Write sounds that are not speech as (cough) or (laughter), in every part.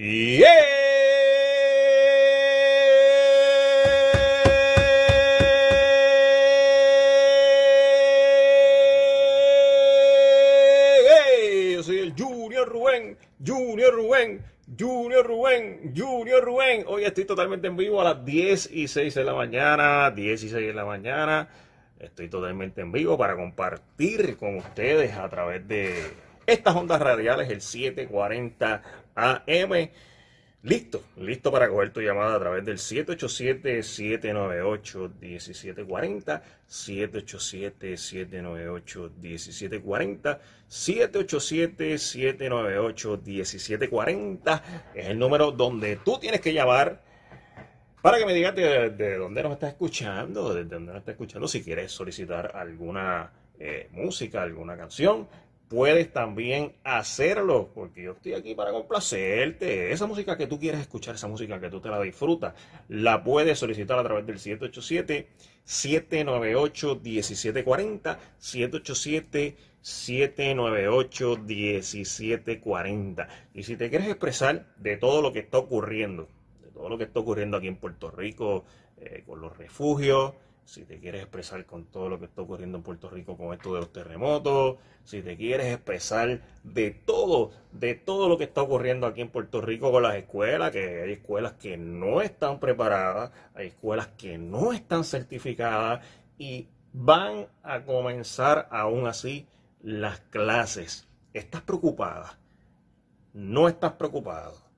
Yo soy el Junior Rubén, Junior Rubén, Junior Rubén, Junior Rubén. Hoy estoy totalmente en vivo a las 10 y 6 de la mañana, 10 y 6 de la mañana. Estoy totalmente en vivo para compartir con ustedes a través de estas ondas radiales, el 740 AM. Listo, listo para coger tu llamada a través del 787-798-1740, 787-798-1740, 787-798-1740 es el número donde tú tienes que llamar para que me digas de, de dónde nos estás escuchando, desde dónde nos estás escuchando, si quieres solicitar alguna eh, música, alguna canción, puedes también hacerlo, porque yo estoy aquí para complacerte. Esa música que tú quieres escuchar, esa música que tú te la disfrutas, la puedes solicitar a través del 787-798-1740, 787-798-1740. Y si te quieres expresar de todo lo que está ocurriendo, de todo lo que está ocurriendo aquí en Puerto Rico, eh, con los refugios, si te quieres expresar con todo lo que está ocurriendo en Puerto Rico con esto de los terremotos, si te quieres expresar de todo, de todo lo que está ocurriendo aquí en Puerto Rico con las escuelas, que hay escuelas que no están preparadas, hay escuelas que no están certificadas y van a comenzar aún así las clases. ¿Estás preocupada? ¿No estás preocupado?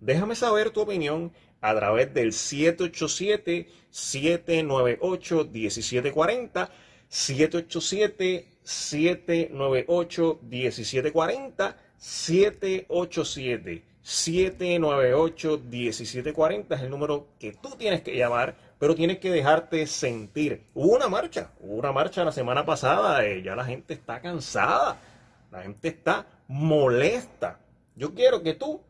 Déjame saber tu opinión a través del 787-798-1740, 787-798-1740, 787-798-1740 es el número que tú tienes que llamar, pero tienes que dejarte sentir. Hubo una marcha, hubo una marcha la semana pasada, eh, ya la gente está cansada, la gente está molesta. Yo quiero que tú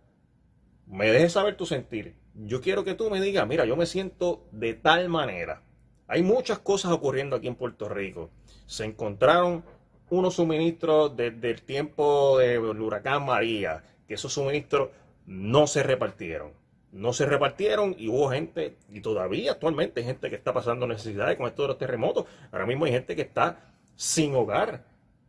me dejes saber tu sentir yo quiero que tú me digas, mira, yo me siento de tal manera. Hay muchas cosas ocurriendo aquí en Puerto Rico. Se encontraron unos suministros desde el tiempo del huracán María, que esos suministros no se repartieron. No se repartieron y hubo gente, y todavía actualmente hay gente que está pasando necesidades con esto de los terremotos. Ahora mismo hay gente que está sin hogar.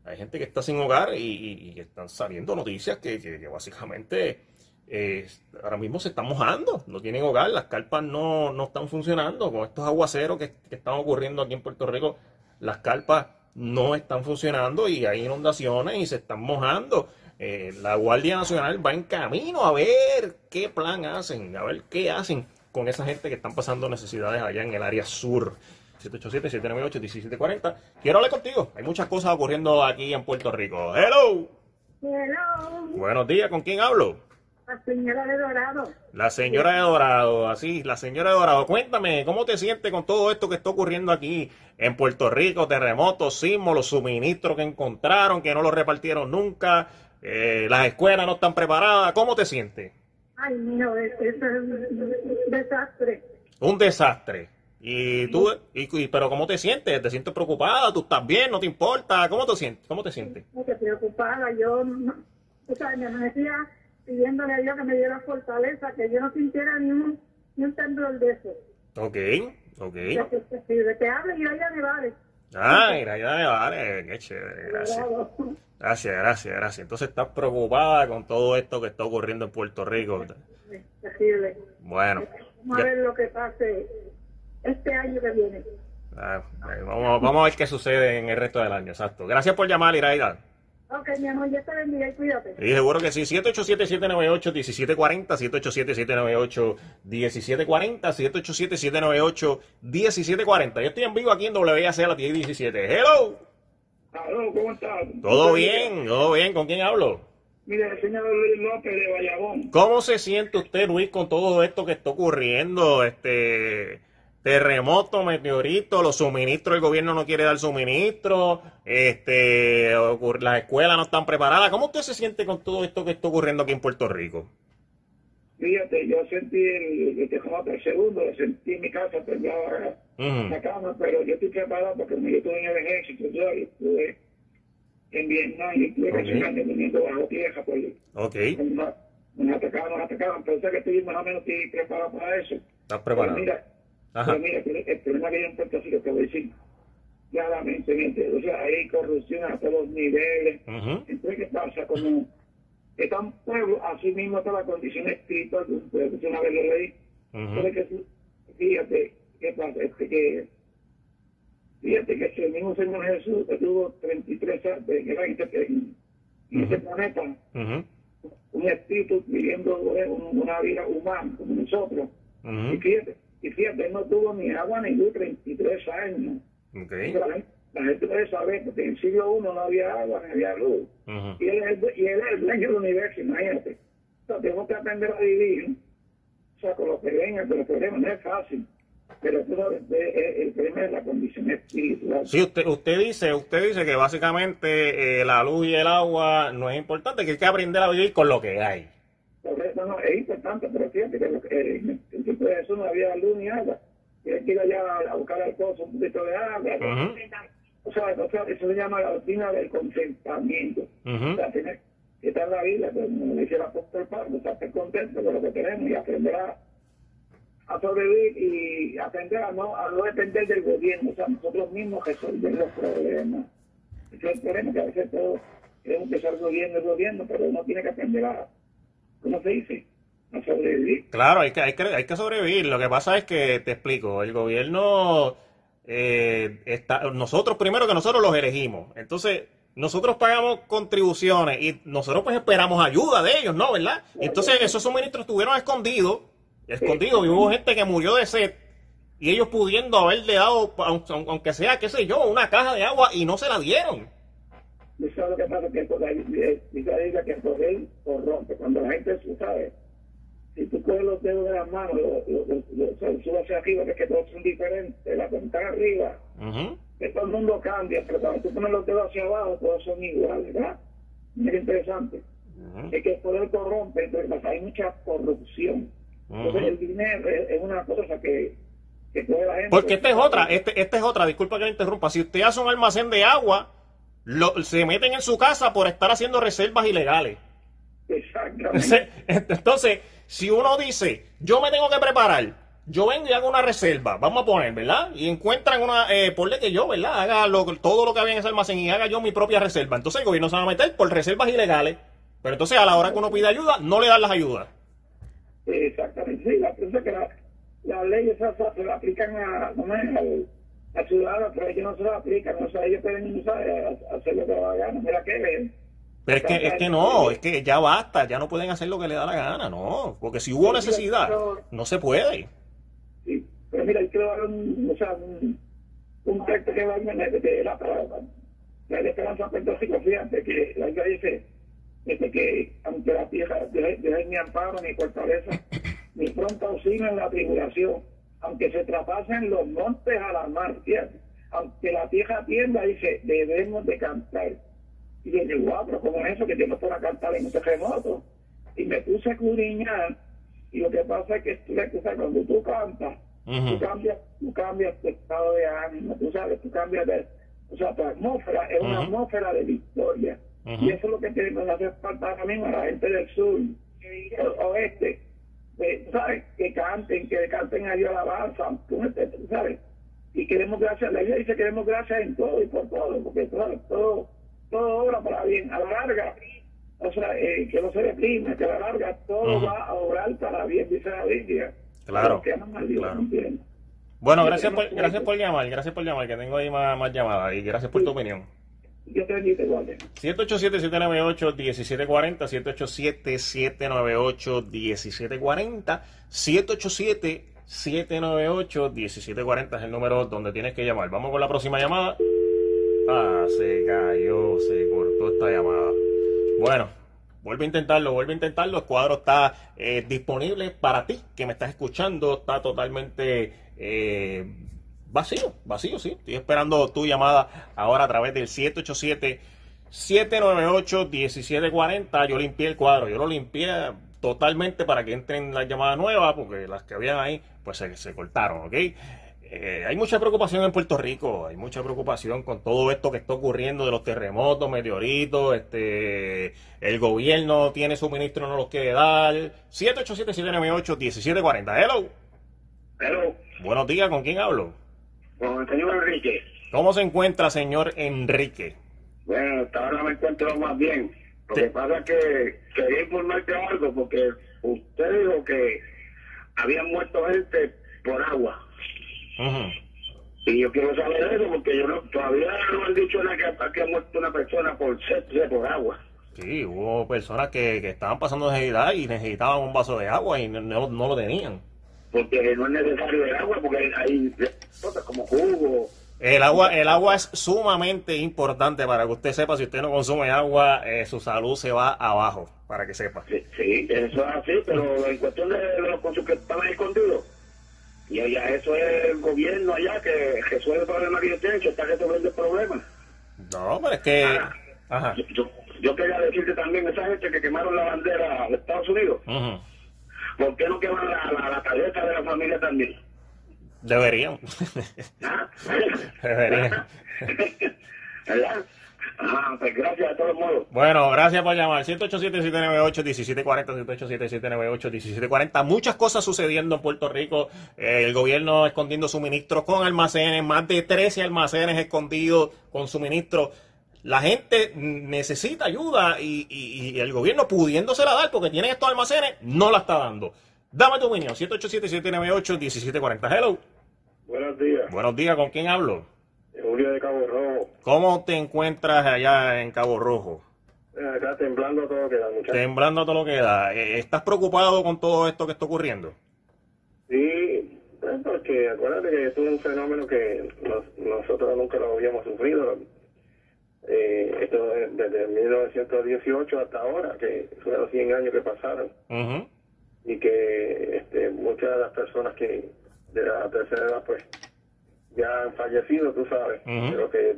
Hay gente que está sin hogar y, están saliendo noticias que, que básicamente eh, ahora mismo se están mojando, no tienen hogar, las carpas no, no están funcionando. Con estos aguaceros que, están ocurriendo aquí en Puerto Rico, las carpas no están funcionando y hay inundaciones y se están mojando. Eh, la Guardia Nacional va en camino a ver qué plan hacen, a ver qué hacen con esa gente que están pasando necesidades allá en el área sur. 787-798-1740. Quiero hablar contigo. Hay muchas cosas ocurriendo aquí en Puerto Rico. Hello. Hello. Buenos días, ¿con quién hablo? La señora de Dorado. La señora de Dorado, así, la señora de Dorado. Cuéntame, ¿cómo te sientes con todo esto que está ocurriendo aquí en Puerto Rico? Terremotos, sismos, los suministros que encontraron, que no los repartieron nunca, eh, las escuelas no están preparadas. ¿Cómo te sientes? Ay, mío, eso es un desastre. Un desastre. Y tú, y, pero ¿cómo te sientes? ¿Te sientes preocupada? ¿Tú estás bien? ¿No te importa? ¿Cómo te sientes? ¿Cómo te sientes? Estoy preocupada. Yo, o sea, me decía pidiéndole a Dios que me diera fortaleza, que yo no sintiera ni un, ni un temblor de eso. Ok, ok. De que, de que hable y vaya Nevades. Ah, mira, ya Nevades, qué chévere, gracias. Gracias, gracias, gracias. Entonces estás preocupada con todo esto que está ocurriendo en Puerto Rico. Terrible. Bueno. Vamos a ver lo que pase este año que viene. Ah, vamos, vamos a ver qué sucede en el resto del año, exacto. Gracias por llamar, Iraida. Ok, mi amor, ya te bendiga y cuídate. Sí, seguro que sí. 787-798-1740, 787-798-1740, 787-798-1740. Yo estoy en vivo aquí en WAC a las 1017. ¡Hello! Hello, ¿cómo estás? Todo bien, todo bien. ¿Con quién hablo? Mira, el señor Luis López de Bayamón. ¿Cómo se siente usted, Luis, con todo esto que está ocurriendo? Este terremoto, meteorito, los suministros, el gobierno no quiere dar suministro, este, las escuelas no están preparadas. ¿Cómo usted se siente con todo esto que está ocurriendo aquí en Puerto Rico? Fíjate, yo sentí el, el segundo, lo sentí en mi casa, en la cama, pero yo estoy preparado porque yo estuve en el ejército, yo estuve en Vietnam y estuve okay. viniendo bajo tierra, pues, okay. una, una atacaban, nos atacaban, pero sé que estoy más o menos estoy preparado para eso. ¿Estás preparado? Pero mira, pero mira, el problema que hay en Puerto Rico, te voy a decir, claramente, o sea, hay corrupción a todos los niveles. Entonces, ¿qué pasa? Como está un pueblo, así mismo está la condición espiritual de un pueblo, una vez lo leí. Entonces, que, fíjate, ¿qué pasa? Este, que, fíjate que el mismo Señor Jesús tuvo 33 años en, este, en ese planeta, un espíritu viviendo una vida humana como nosotros. Y fíjate, y fíjate, no tuvo ni agua ni luz 33 años. Okay. La, gente debe saber, porque en el siglo I no había agua ni había luz. y, él es, y él es el dueño del universo, imagínate. Entonces, tenemos que aprender a vivir, o sea, con los problemas, con los problemas no es fácil. Pero eso el problema es la condición espiritual. Sí, usted, usted dice, usted dice que básicamente eh, la luz y el agua no es importante, que hay que aprender a vivir con lo que hay. Correcto, no, es importante, pero fíjate que eh, en el tiempo de eso no había luz ni agua tiene que ir allá a buscar al pozo un poquito de agua. o, sea, o, sea, eso se llama la doctrina del contentamiento. O sea, tiene que estar la vida, pues, como dice el apóstol Pablo, o sea, estar contento con lo que tenemos y aprender a, a sobrevivir y aprender a no, a no depender del gobierno, o sea, nosotros mismos resolver los problemas. Ese es el problema que a veces todos queremos que sea el gobierno, el gobierno, pero uno tiene que aprender a, ¿cómo se dice? sobrevivir. Claro, hay que, hay, que, hay que sobrevivir. Lo que pasa es que, te explico, el gobierno, eh, está, nosotros primero que nosotros los elegimos. Entonces, nosotros pagamos contribuciones y nosotros pues esperamos ayuda de ellos, ¿no? ¿Verdad? Entonces, esos suministros estuvieron escondidos, escondidos, y hubo gente que murió de sed. Y ellos pudiendo haberle dado, aunque sea, qué sé yo, una caja de agua y no se la dieron. ¿Sabes lo que pasa? Que el poder, que corrompe. Cuando la gente sabe si tú coges los dedos de las manos, lo, subes hacia arriba, que, es que todos son diferentes, la cuenta arriba, que todo el mundo cambia, pero cuando tú pones los dedos hacia abajo, todos son iguales, ¿verdad? Es interesante. Es que el poder corrompe, entonces hay mucha corrupción. Entonces el dinero es, una cosa que, que toda la gente... Porque esta es otra, este, esta es otra, disculpa que me interrumpa, si usted hace un almacén de agua, lo, se meten en su casa por estar haciendo reservas ilegales. Exactamente. Entonces, si uno dice, yo me tengo que preparar, yo vengo y hago una reserva, vamos a poner, ¿verdad? Y encuentran una, eh, ponle que yo, ¿verdad? Haga todo lo que había en ese almacén y haga yo mi propia reserva. Entonces el gobierno se va a meter por reservas ilegales, pero entonces a la hora que uno pide ayuda, no le dan las ayudas. Exactamente, sí, la cosa es que las la leyes se la aplican a, no al, al ciudadano, pero ellos no se la aplican, o sea, ellos pueden hacer lo que va a ganar, mira que pero es que, es que no, es que ya basta, ya no pueden hacer lo que le da la gana, no. Porque si hubo necesidad, no se puede. Sí, pero mira, hay que dar un, o sea, un, un texto que va a de la palabra. La esperanza Puerto Rico, fíjate que la iglesia dice desde que aunque la tierra deje mi amparo, mi fortaleza, mi pronto auxilio en la tribulación, aunque se traspasen los montes a la mar, fíjate, aunque la tierra tienda, dice, debemos de cantar. Y yo dije, guau, pero ¿cómo es eso que tengo para cantar en un terremoto? Y me puse a curiñar, y lo que pasa es que tú, cuando tú cantas, tú, cambias, tú cambias tu estado de ánimo, tú sabes, tú cambias de... O sea, tu atmósfera es una atmósfera de victoria. Y eso es lo que tenemos que hacer falta ahora mismo a la gente del sur, o oeste, eh, ¿sabes? Que canten, que canten a Dios alabanza, sabes. Y queremos gracias, la iglesia dice queremos gracias en todo y por todo, porque todo, todo todo obra para bien. A la larga, o sea, eh, que no se deprime, que a la larga todo va a obrar para bien, dice la Biblia. Claro. bueno, gracias por, gracias por llamar, gracias por llamar, que tengo ahí más, más llamadas y gracias por tu opinión. Yo te bendiga, 787-798-1740, 787-798-1740, 787-798-1740 es el número donde tienes que llamar. Vamos con la próxima llamada. Ah, se cayó, se cortó esta llamada. Bueno, vuelve a intentarlo, vuelve a intentarlo. El cuadro está eh, disponible para ti que me estás escuchando. Está totalmente eh, vacío, vacío, sí. Estoy esperando tu llamada ahora a través del 787 798 1740. Yo limpié el cuadro, yo lo limpié totalmente para que entren las llamadas nuevas, porque las que habían ahí, pues se, se cortaron, ¿ok? eh, hay mucha preocupación en Puerto Rico, hay mucha preocupación con todo esto que está ocurriendo de los terremotos, meteoritos, este, el gobierno tiene suministro, no los quiere dar. 787-798-1740. Hello. Hello. Buenos días, ¿con quién hablo? Con el señor Enrique. ¿Cómo se encuentra, señor Enrique? Bueno, hasta ahora me encuentro más bien. Lo que pasa es que quería informarte algo, porque usted dijo que habían muerto gente por agua. Y yo quiero saber eso, porque yo no, todavía no han dicho nada que, que ha muerto una persona por sed, por agua. Sí, hubo personas que, que estaban pasando necesidad y necesitaban un vaso de agua y no, no, lo tenían. Porque no es necesario el agua, porque hay cosas como jugo, el agua, el agua es sumamente importante para que usted sepa, si usted no consume agua, eh, su salud se va abajo, para que sepa. Sí, sí eso es así, pero en cuestión de, los consumos que están ahí escondidos, y allá eso es el gobierno allá que resuelve el problema que yo tengo, que está resolviendo el problema. No, pero es que... Ah, Ajá. Yo, yo, quería decirte también, esa gente que quemaron la bandera de Estados Unidos, ¿por qué no queman la, la, la cabeza de la familia también? Deberían. (laughs) Deberían. (laughs) Ah, pues gracias a todos modos. Bueno, gracias por llamar. 187-798-1740, 187-798-1740. Muchas cosas sucediendo en Puerto Rico. Eh, el gobierno escondiendo suministros con almacenes, más de 13 almacenes escondidos con suministros. La gente necesita ayuda y, y, y el gobierno pudiéndosela dar porque tiene estos almacenes, no la está dando. Dame tu opinión, 787-798-1740. Hello. Buenos días. Buenos días, ¿con quién hablo? Julio de Cabo Rojo. ¿Cómo te encuentras allá en Cabo Rojo? Eh, acá temblando todo lo que da, muchachos. Temblando todo lo que da. Eh, ¿Estás preocupado con todo esto que está ocurriendo? Sí, pues, porque acuérdate que esto es un fenómeno que nosotros nunca lo habíamos sufrido. Eh, esto desde 1918 hasta ahora, que son los 100 años que pasaron. Y que este, muchas de las personas que de la tercera edad, pues ya han fallecido, tú sabes, lo que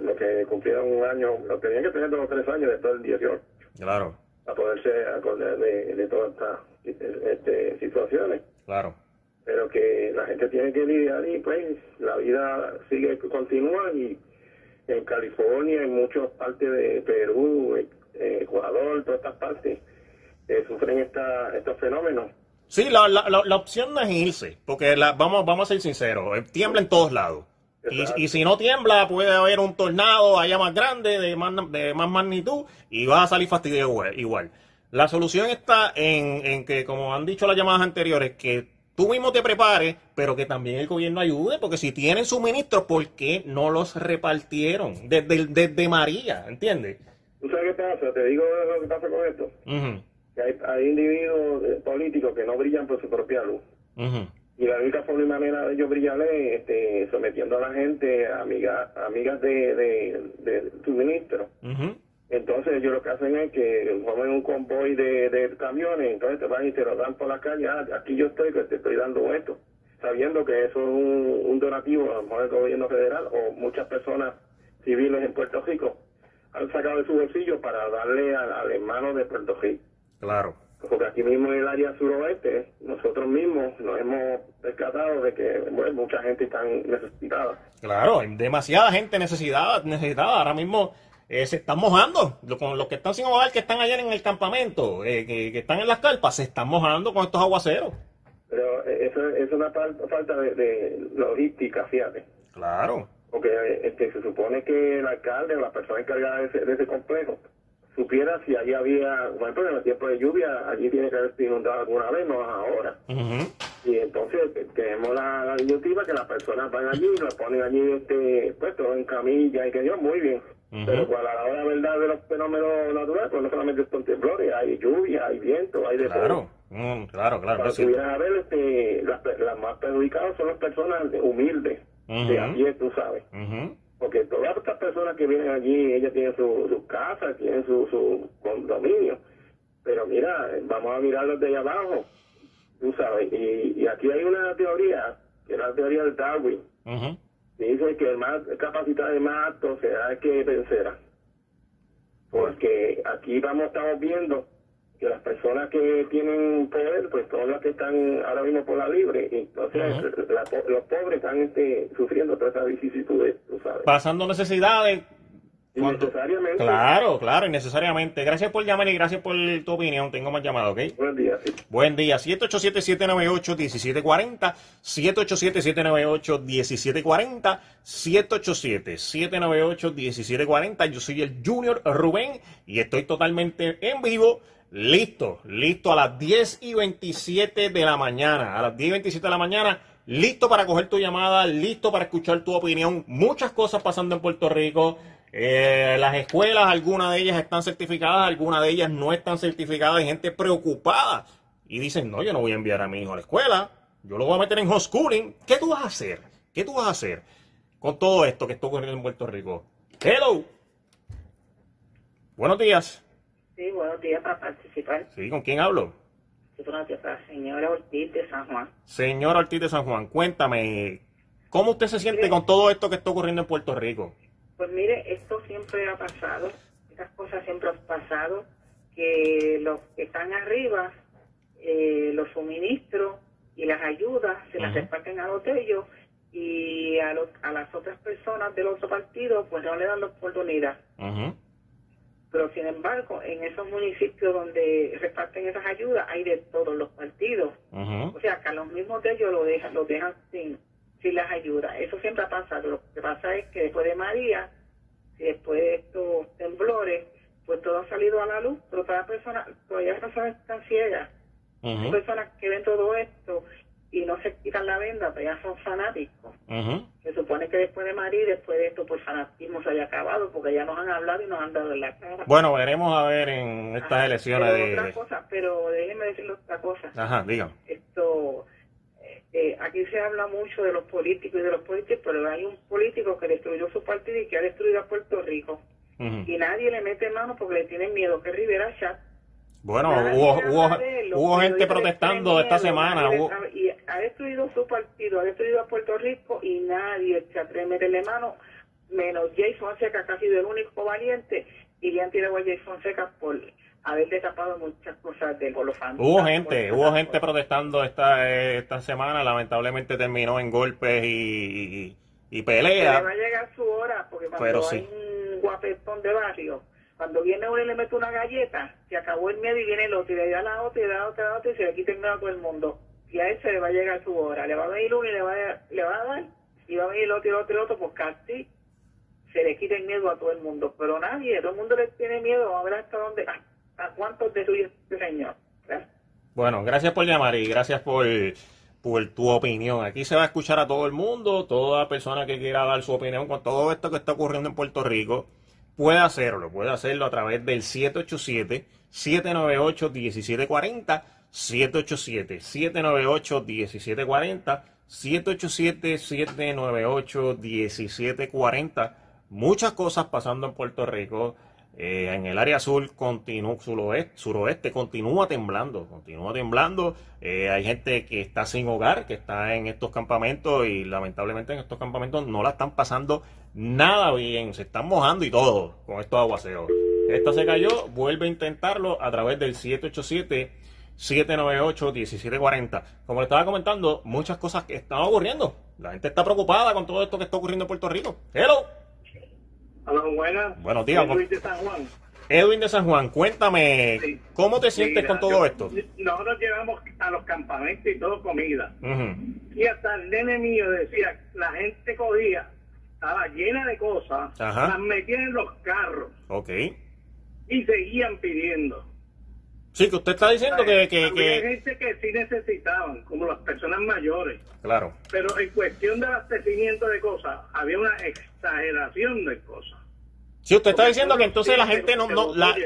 lo que cumplieron un año, lo tenían que tener dos tres años después del 18. Claro. A poderse acordar de, de todas estas este, situaciones. Claro. Pero que la gente tiene que lidiar y pues la vida sigue, continúa y en California, en muchas partes de Perú, Ecuador, todas estas partes, eh, sufren esta, estos fenómenos Sí, la, la, la, opción no es irse, porque la, vamos, vamos a ser sinceros, eh, tiembla en todos lados. Y, y, si no tiembla, puede haber un tornado allá más grande, de más, de más magnitud, y va a salir fastidio igual. La solución está en, en, que, como han dicho las llamadas anteriores, que tú mismo te prepares, pero que también el gobierno ayude, porque si tienen suministros, ¿por qué no los repartieron desde, desde María? ¿Entiendes? ¿Tú sabes qué pasa? Te digo lo que pasa con esto hay, individuos eh, políticos que no brillan por su propia luz. Y la única forma y manera de ellos brillar es este, sometiendo a la gente, amigas amigas de, de, suministro. Entonces ellos lo que hacen es que formen un convoy de, camiones, entonces te van y te lo dan por la calle, ah, aquí yo estoy, que te estoy dando esto, sabiendo que eso es un, donativo, a lo mejor del gobierno federal o muchas personas civiles en Puerto Rico han sacado de su bolsillo para darle al hermano de Puerto Rico. Claro. Porque aquí mismo en el área suroeste, nosotros mismos nos hemos percatado de que bueno, mucha gente está necesitada. Claro, demasiada gente necesitada, necesitada. Ahora mismo eh, se están mojando. Con los que están sin hogar, que están allá en el campamento, eh, que, están en las carpas, se están mojando con estos aguaceros. Pero eh, eso es una falta de, logística, fíjate. Claro. Porque este, se supone que el alcalde o la persona encargada de ese complejo supiera si allí había, por ejemplo, en el tiempo de lluvia, allí tiene que haber inundado alguna vez, no ahora. Y entonces tenemos la, la que las personas van allí, lo ponen allí este, puesto en camilla y que yo, muy bien. Pero a la hora verdad de los fenómenos naturales, pues no solamente son temblores, hay lluvia, hay viento, hay de claro. Mm, claro, claro, Para que a ver, este, las, las más perjudicadas son las personas humildes, de a pie, tú sabes. Porque todas estas personas que vienen allí, ellas tienen sus su casas, tienen su, su condominio, pero mira, vamos a mirarlos de allá abajo, tú sabes, y, aquí hay una teoría, que es la teoría de Darwin, dice que el más capacitado y más apto será el que vencerá, porque aquí vamos, estamos viendo que las personas que tienen poder, pues todas las que están ahora mismo por la libre, entonces la, los pobres están este, sufriendo todas esas vicisitudes, tú sabes. Pasando necesidades. Innecesariamente. Claro, claro, innecesariamente. Gracias por llamar y gracias por tu opinión. Tengo más llamadas, ¿ok? Buen día, sí. Buen día. 787-798-1740. 787-798-1740. 787-798-1740. Yo soy el Junior Rubén y estoy totalmente en vivo listo, listo a las 10 y 27 de la mañana. A las 10 y 27 de la mañana, listo para coger tu llamada, listo para escuchar tu opinión. Muchas cosas pasando en Puerto Rico. Eh, las escuelas, algunas de ellas están certificadas, algunas de ellas no están certificadas. Hay gente preocupada y dicen, no, yo no voy a enviar a mi hijo a la escuela. Yo lo voy a meter en homeschooling. ¿Qué tú vas a hacer? ¿Qué tú vas a hacer con todo esto que está ocurriendo en Puerto Rico? Hello. Buenos días. Sí, buenos días para participar. Sí, ¿con quién hablo? Sí, buenos días para la señora Ortiz de San Juan. Señora Ortiz de San Juan, cuéntame, ¿cómo usted se siente con todo esto que está ocurriendo en Puerto Rico? Pues mire, esto siempre ha pasado, estas cosas siempre han pasado, que los que están arriba, eh, los suministros y las ayudas se las reparten a los de ellos y a, los, a las otras personas del otro partido pues no le dan la oportunidad. Pero sin embargo, en esos municipios donde reparten esas ayudas hay de todos los partidos. O sea, que a los mismos de ellos lo dejan, lo dejan sin, sin las ayudas. Eso siempre ha pasado. Lo que pasa es que después de María, y después de estos temblores, pues todo ha salido a la luz, pero cada persona, todavía las personas están ciegas. Hay personas que ven todo esto y no se quitan la venda, pero ya son fanáticos. Se supone que después de María, después de esto, pues fanatismo se haya acabado, porque ya nos han hablado y nos han dado en la cara. Bueno, veremos a ver en estas elecciones pero de... Otra cosa, pero déjenme decirle otra cosa. Ajá, diga. Esto, eh, aquí se habla mucho de los políticos y de los políticos, pero hay un político que destruyó su partido y que ha destruido a Puerto Rico. Y nadie le mete mano porque le tienen miedo, que es Rivera Chat. Bueno, hubo, hubo, hubo gente protestando esta semana. Hubo... Y ha destruido su partido, ha destruido a Puerto Rico y nadie se atreve a meterle mano, menos Jason Seca, que ha sido el único valiente, y le han tirado a Jason Seca por haber destapado muchas cosas de los Hubo gente, hubo gente protestando esta, esta semana, lamentablemente terminó en golpes y, y, peleas. le va a llegar su hora, porque cuando hay un guapetón de barrio cuando viene uno y le mete una galleta, se acabó el miedo y viene el otro, y le da la otra, y le da otra, otra, y se le quita el miedo a todo el mundo. Y a ese le va a llegar su hora. Le va a venir uno y le va a, le va a dar, y va a venir el otro y el otro y el otro, porque así se le quita el miedo a todo el mundo. Pero nadie, todo el mundo le tiene miedo. Vamos a ver hasta dónde, hasta cuántos señor. Bueno, gracias por llamar y gracias por, por tu opinión. Aquí se va a escuchar a todo el mundo, toda persona que quiera dar su opinión con todo esto que está ocurriendo en Puerto Rico puede hacerlo, puede hacerlo a través del 787-798-1740, 787-798-1740, 787-798-1740. Muchas cosas pasando en Puerto Rico. Eh, en el área sur, suroeste, suroeste, continúa temblando, continúa temblando. Eh, hay gente que está sin hogar, que está en estos campamentos y lamentablemente en estos campamentos no la están pasando nada bien, se están mojando y todo con estos aguaceros. Esta se cayó, vuelve a intentarlo a través del 787-798-1740. Como le estaba comentando, muchas cosas que están ocurriendo. La gente está preocupada con todo esto que está ocurriendo en Puerto Rico. Hello. Hola, buenas. Buenos días. Edwin de San Juan. Edwin de San Juan, cuéntame, ¿cómo te sientes con todo esto? Nosotros llevamos a los campamentos y todo comida. Y hasta el nene mío decía, la gente cogía, estaba llena de cosas, las metían en los carros. Ok. Y seguían pidiendo. Sí, que usted está diciendo que... que, Había gente que sí necesitaban, como las personas mayores. Claro. Pero en cuestión de abastecimiento de cosas, había una exageración de cosas. Sí, usted está diciendo que entonces la gente no, no la,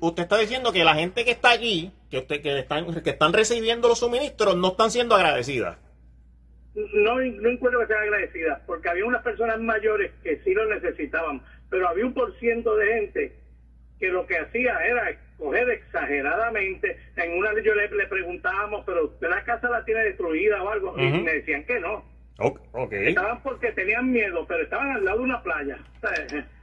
usted está diciendo que la gente que está allí, que usted que están que están recibiendo los suministros no están siendo agradecidas. No, no encuentro que sean agradecidas, porque había unas personas mayores que sí lo necesitaban, pero había un por ciento de gente que lo que hacía era escoger exageradamente. En una yo le, le preguntábamos, pero usted la casa la tiene destruida o algo, y me decían que no. Okay. Estaban porque tenían miedo, pero estaban al lado de una playa. (laughs)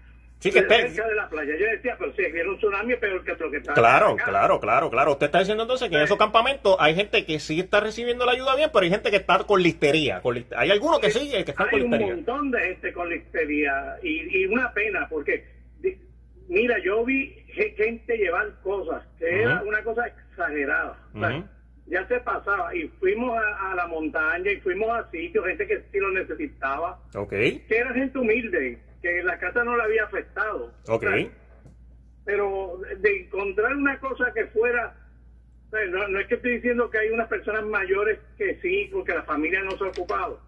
Sí, que esté. cerca de la playa. Yo decía, pero si viene un tsunami, peor que lo que está Claro, claro, claro, claro. Usted está diciendo entonces que en esos campamentos hay gente que sí está recibiendo la ayuda bien, pero hay gente que está con listería. Con Hay algunos que sí, que están con Hay un listería. montón de gente con listeria y, y una pena porque, mira, yo vi ge- gente llevar cosas que era una cosa exagerada. O sea, Ujú. Ya se pasaba y fuimos a, a la montaña y fuimos a sitios, gente que sí lo necesitaba, Ok, que era gente humilde, que la casa no le había afectado. ok. O sea, pero de encontrar una cosa que fuera no, no es que estoy diciendo que hay unas personas mayores que sí porque la familia no se ha ocupado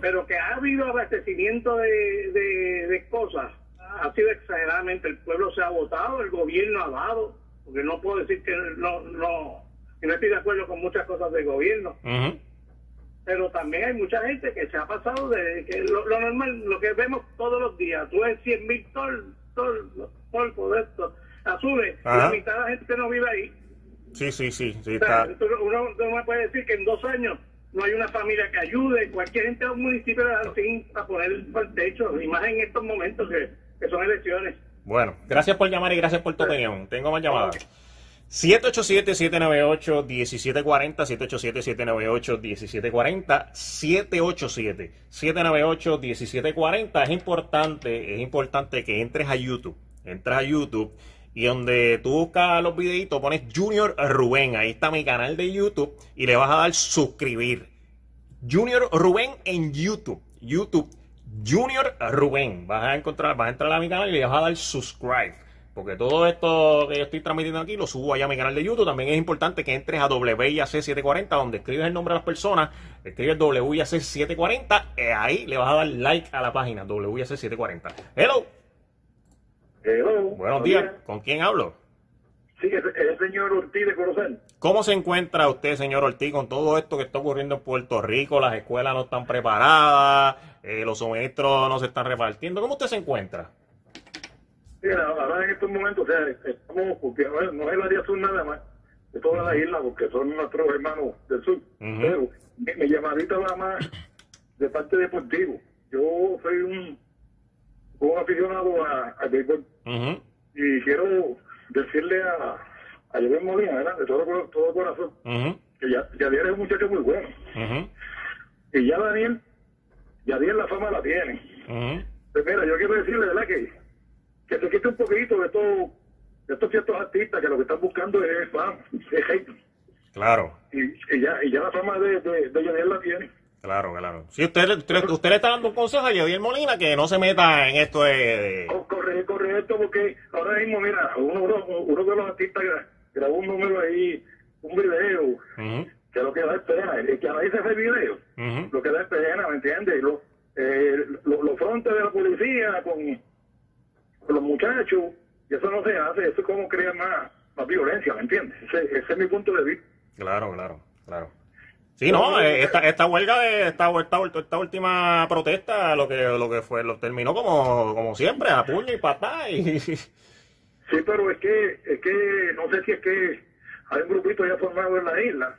pero que ha habido abastecimiento de, de, de cosas ha sido exageradamente el pueblo se ha votado el gobierno ha dado porque no puedo decir que no no que no estoy de acuerdo con muchas cosas del gobierno. Pero también hay mucha gente que se ha pasado de que lo, lo normal, lo que vemos todos los días, tú ves 100 mil tol, tol, tolpo de esto, Ajá. la mitad de la gente no vive ahí. Sí, sí, sí, sí, O sea, está. uno no me puede decir que en dos años no hay una familia que ayude, cualquier gente de un municipio le sin a poner por el techo, y más en estos momentos que, que son elecciones. Bueno, gracias por llamar y gracias por tu opinión. Tengo más llamadas. 787-798-1740, 787-798-1740, 787-798-1740. Es importante, es importante que entres a YouTube. Entras a YouTube y donde tú buscas los videitos pones Junior Rubén. Ahí está mi canal de YouTube y le vas a dar suscribir. Junior Rubén en YouTube. YouTube. Junior Rubén. Vas a encontrar, vas a entrar a mi canal y le vas a dar subscribe. Porque todo esto que yo estoy transmitiendo aquí lo subo allá a mi canal de YouTube. También es importante que entres a WIAC740, donde escribes el nombre de las personas, escribes WIAC740, y ahí le vas a dar like a la página WIAC740. Hello, Hello. buenos días. ¿Con quién hablo? Sí, es es el señor Ortiz de Corozal. ¿Cómo se encuentra usted, señor Ortiz, con todo esto que está ocurriendo en Puerto Rico? Las escuelas no están preparadas, eh, los suministros no se están repartiendo. ¿Cómo usted se encuentra? Mira, ahora en estos momentos, o sea, estamos, porque no es el área sur nada más, de toda la isla, porque son nuestros hermanos del sur. Pero mi, mi llamadita va más de parte deportivo. Yo soy un, un aficionado a- al béisbol Ujú, y quiero decirle a, a Joven Molina, ¿verdad? de todo, cor- todo corazón, que ya, Yadier es un muchacho muy bueno. Y ya Daniel, Yadier la fama la tiene. ujú. Pues mira, yo quiero decirle, ¿verdad? Que, que se quite un poquito de, todo, de estos ciertos artistas que lo que están buscando es fama, es hate. Claro, Y, y ya, y ya la fama de, de, de Yadier la tiene. claro, claro. Si usted, usted, usted le está dando un consejo a Yadier Molina que no se meta en esto de... de- Co- Corre, corre esto porque ahora mismo, mira, uno, uno, uno de los artistas gra- grabó un número ahí, un video, que lo que da es pena, el que analiza ese video, ujú. lo que da es pena, ¿me entiendes? Lo- eh, lo- Los frontes de la policía con los muchachos, y eso no se hace, eso es como crea más, más violencia, ¿me entiendes? Ese, ese es mi punto de vista. Claro, claro, claro. Sí, no, eh, esta, esta huelga de esta, esta, esta última protesta lo que lo que fue lo terminó como, como siempre, a puño y patá y (laughs) Sí, pero es que, es que, no sé si es que hay un grupito ya formado en la isla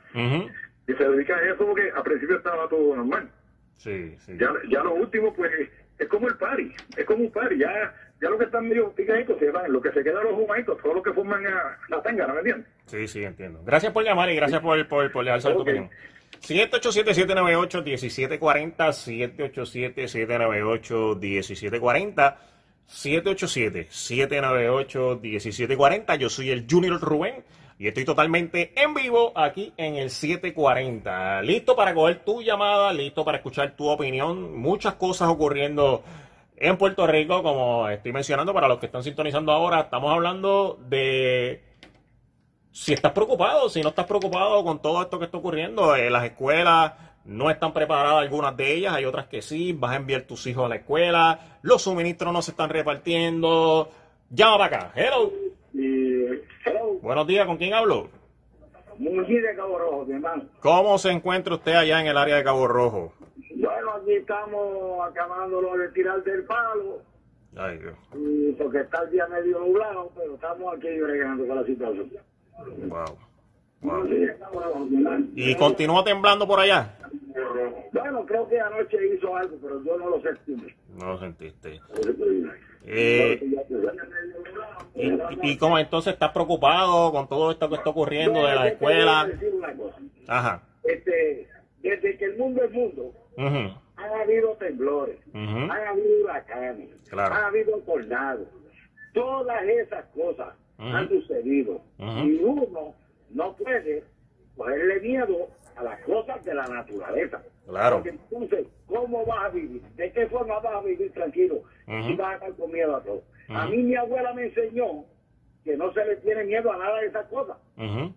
y se dedica a eso porque al principio estaba todo normal. Sí, sí. Ya, ya lo último, pues, es como el party, es como un party, ya, ya lo que están medio picaditos se van, lo que se quedan los humanitos, todo lo que forman a la tanga, ¿no me entiendes? Sí, sí, entiendo. Gracias por llamar y gracias por, por, por dejar saber tu opinión. 787-798-1740, 787-798-1740, 787-798-1740. Yo soy el Junior Rubén y estoy totalmente en vivo aquí en el 740. Listo para coger tu llamada, listo para escuchar tu opinión. Muchas cosas ocurriendo en Puerto Rico, como estoy mencionando para los que están sintonizando ahora. Estamos hablando de si estás preocupado, si no estás preocupado con todo esto que está ocurriendo, eh, las escuelas no están preparadas algunas de ellas, hay otras que sí, vas a enviar tus hijos a la escuela, los suministros no se están repartiendo. Llama para acá. Hello. Hello, Buenos días, ¿con quién hablo? Muñiz de Cabo Rojo, mi hermano. ¿Cómo se encuentra usted allá en el área de Cabo Rojo? Bueno, aquí estamos acabándolo de tirar del palo, Ay, Dios. y porque está el día medio nublado, pero estamos aquí bregando con la situación. Wow. Wow. ¿Y continúa temblando por allá? Bueno, creo que anoche hizo algo, pero yo no lo sentí. No lo sentiste. Eh, y, y cómo entonces estás preocupado con todo esto que está ocurriendo de la escuela. Ajá. Este, desde que el mundo es mundo, han habido temblores, han habido huracanes, han habido tornados. Todas esas cosas han sucedido. Y uno no puede cogerle miedo a las cosas de la naturaleza. Claro. Porque entonces, ¿cómo vas a vivir? ¿De qué forma vas a vivir tranquilo si vas a estar con miedo a todo? A mí mi abuela me enseñó que no se le tiene miedo a nada de esas cosas.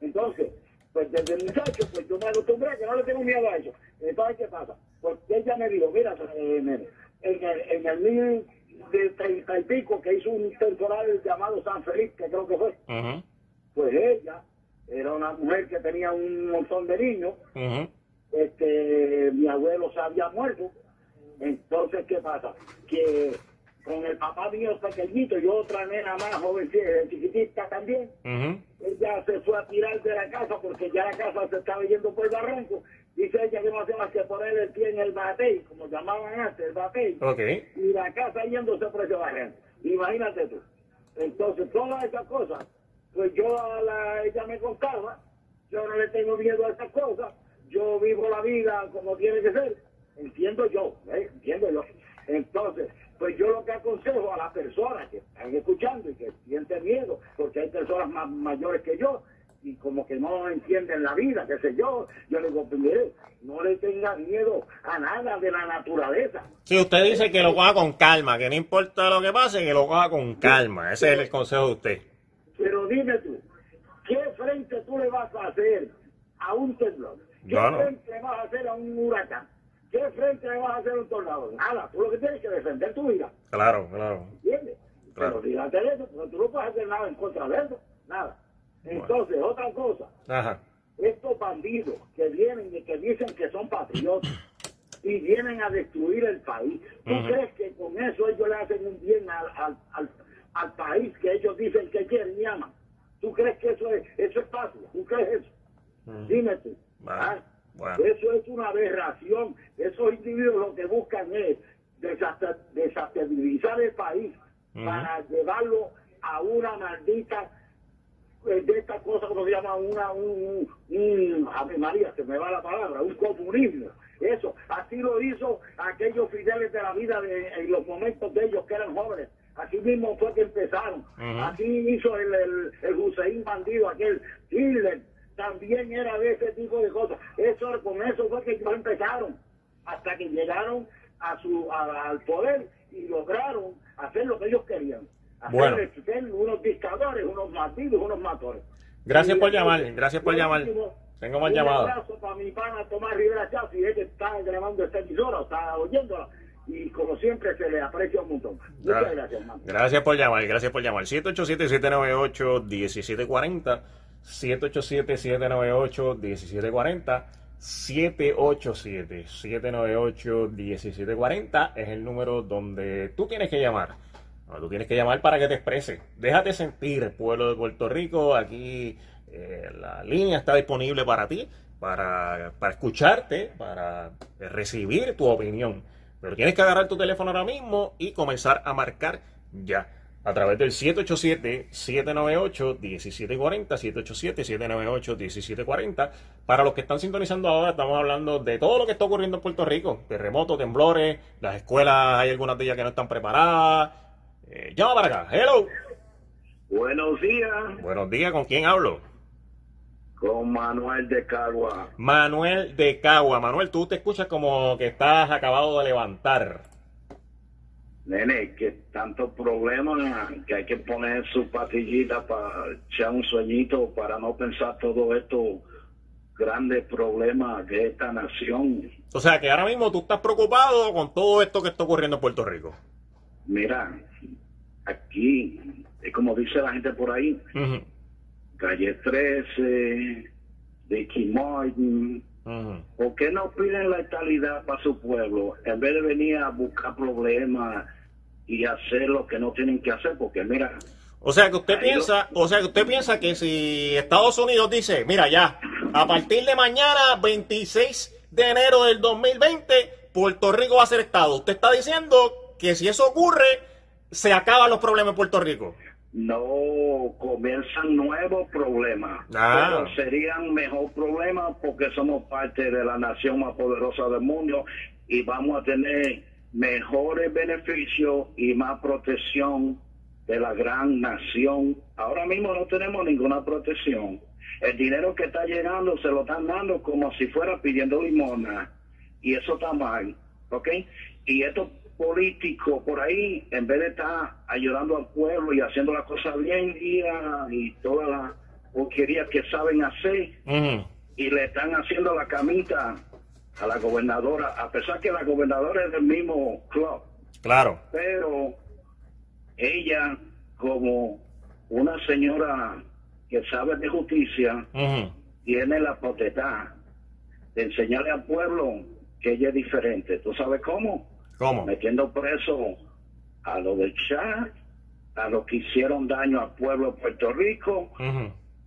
Entonces, pues desde el muchacho, pues yo me acostumbré que no le tengo miedo a eso. Entonces, ¿qué pasa? Pues ella me dijo, mira, en el, en el mil de treinta y pico que hizo un temporal llamado San Felipe, que creo que fue, pues ella era una mujer que tenía un montón de niños, este, mi abuelo se había muerto, entonces, ¿qué pasa? Que con el papá mío pequeñito y otra nena más joven, chiquitita también, ella se fue a tirar de la casa porque ya la casa se estaba yendo por el barranco. Dice ella que no hacía más que poner el pie en el batey, como llamaban antes, el batey, y la casa yéndose por ese barranco. Imagínate tú. Entonces, todas esas cosas, pues yo a la, ella me contaba, yo no le tengo miedo a esas cosas, yo vivo la vida como tiene que ser, entiendo yo, ¿eh? entiendo yo. Entonces, pues yo lo que aconsejo a las personas que están escuchando y que sienten miedo, porque hay personas más mayores que yo y como que no entienden la vida, qué sé yo, yo le digo, mire, no le tenga miedo a nada de la naturaleza. Si usted dice que lo coja con calma, que no importa lo que pase, que lo coja con calma, ese es el consejo de usted. Pero dime tú, ¿qué frente tú le vas a hacer a un temblor? ¿Qué frente le vas a hacer a un huracán? ¿Qué frente vas a hacer un tornado? Nada, tú lo que tienes que defender tu vida. Claro, claro. ¿Entiendes? Claro. Pero fíjate eso, pero tú no puedes hacer nada en contra de eso, nada. Entonces, otra cosa, estos bandidos que vienen y que dicen que son patriotas y vienen a destruir el país, ¿tú crees que con eso ellos le hacen un bien al, al, al, país que ellos dicen que quieren y aman? ¿Tú crees que eso es, eso es fácil? ¿Tú crees eso? Dime tú. ¿ah? Eso es una aberración. Esos individuos lo que buscan es desestabilizar el país para llevarlo a una maldita eh, de esta cosa como se llama una un, un, María se me va la palabra un comunismo. Eso así lo hizo aquellos fideles de la vida de, en los momentos de ellos que eran jóvenes. Así mismo fue que empezaron. Así hizo el, el, el Hussein bandido aquel Hitler también era de ese tipo de cosas eso con eso fue que ellos empezaron hasta que llegaron a su al poder y lograron hacer lo que ellos querían bueno. unos dictadores, unos malditos, unos matores. Gracias por llamar, gracias por llamar. Tengo más llamadas. Un abrazo para mi pana Tomás Rivera Chávez, y que está grabando esta emisora, está oyéndola. Y como siempre, se le aprecia un montón. Muchas gracias, hermano. Gracias por llamar, gracias por llamar. 787-798-1740. 787-798-1740. 787-798-1740 es el número donde tú tienes que llamar tú tienes que llamar para que te exprese. Déjate sentir, pueblo de Puerto Rico. Aquí eh, la línea está disponible para ti, para, para escucharte, para recibir tu opinión. Pero tienes que agarrar tu teléfono ahora mismo y comenzar a marcar ya. A través del 787-798-1740, 787-798-1740. Para los que están sintonizando ahora, estamos hablando de todo lo que está ocurriendo en Puerto Rico. Terremotos, temblores, las escuelas, hay algunas de ellas que no están preparadas eh, llama para acá. Hello. Buenos días. Buenos días. ¿Con quién hablo? Con Manuel de Cagua. Manuel de Cagua. Manuel, tú te escuchas como que estás acabado de levantar. Nene, que tantos problemas que hay que poner su pastillita para echar un sueñito para no pensar todo esto grandes problemas de esta nación. O sea que ahora mismo tú estás preocupado con todo esto que está ocurriendo en Puerto Rico. Mira, aquí, es como dice la gente por ahí, calle 13, de Martin, ¿por qué no piden la estabilidad para su pueblo en vez de venir a buscar problemas y hacer lo que no tienen que hacer? Porque mira... O sea que usted piensa, o sea que usted piensa que si Estados Unidos dice, mira ya, a partir de mañana 26 de enero del 2020, Puerto Rico va a ser Estado. Usted está diciendo que si eso ocurre, se acaban los problemas en Puerto Rico. No, comienzan nuevos problemas. Ah. Pero serían mejor problemas porque somos parte de la nación más poderosa del mundo y vamos a tener mejores beneficios y más protección de la gran nación. Ahora mismo no tenemos ninguna protección. El dinero que está llegando se lo están dando como si fuera pidiendo limona. Y eso está mal, ¿ok? Y estos políticos por ahí, en vez de estar ayudando al pueblo y haciendo las cosas bien día y todas las porquerías que saben hacer, y le están haciendo la camita a la gobernadora, a pesar que la gobernadora es del mismo club Claro. pero ella como una señora que sabe de justicia tiene la potestad de enseñarle al pueblo que ella es diferente. ¿Tú sabes cómo? ¿Cómo? Metiendo preso a los del chat, a los que hicieron daño al pueblo de Puerto Rico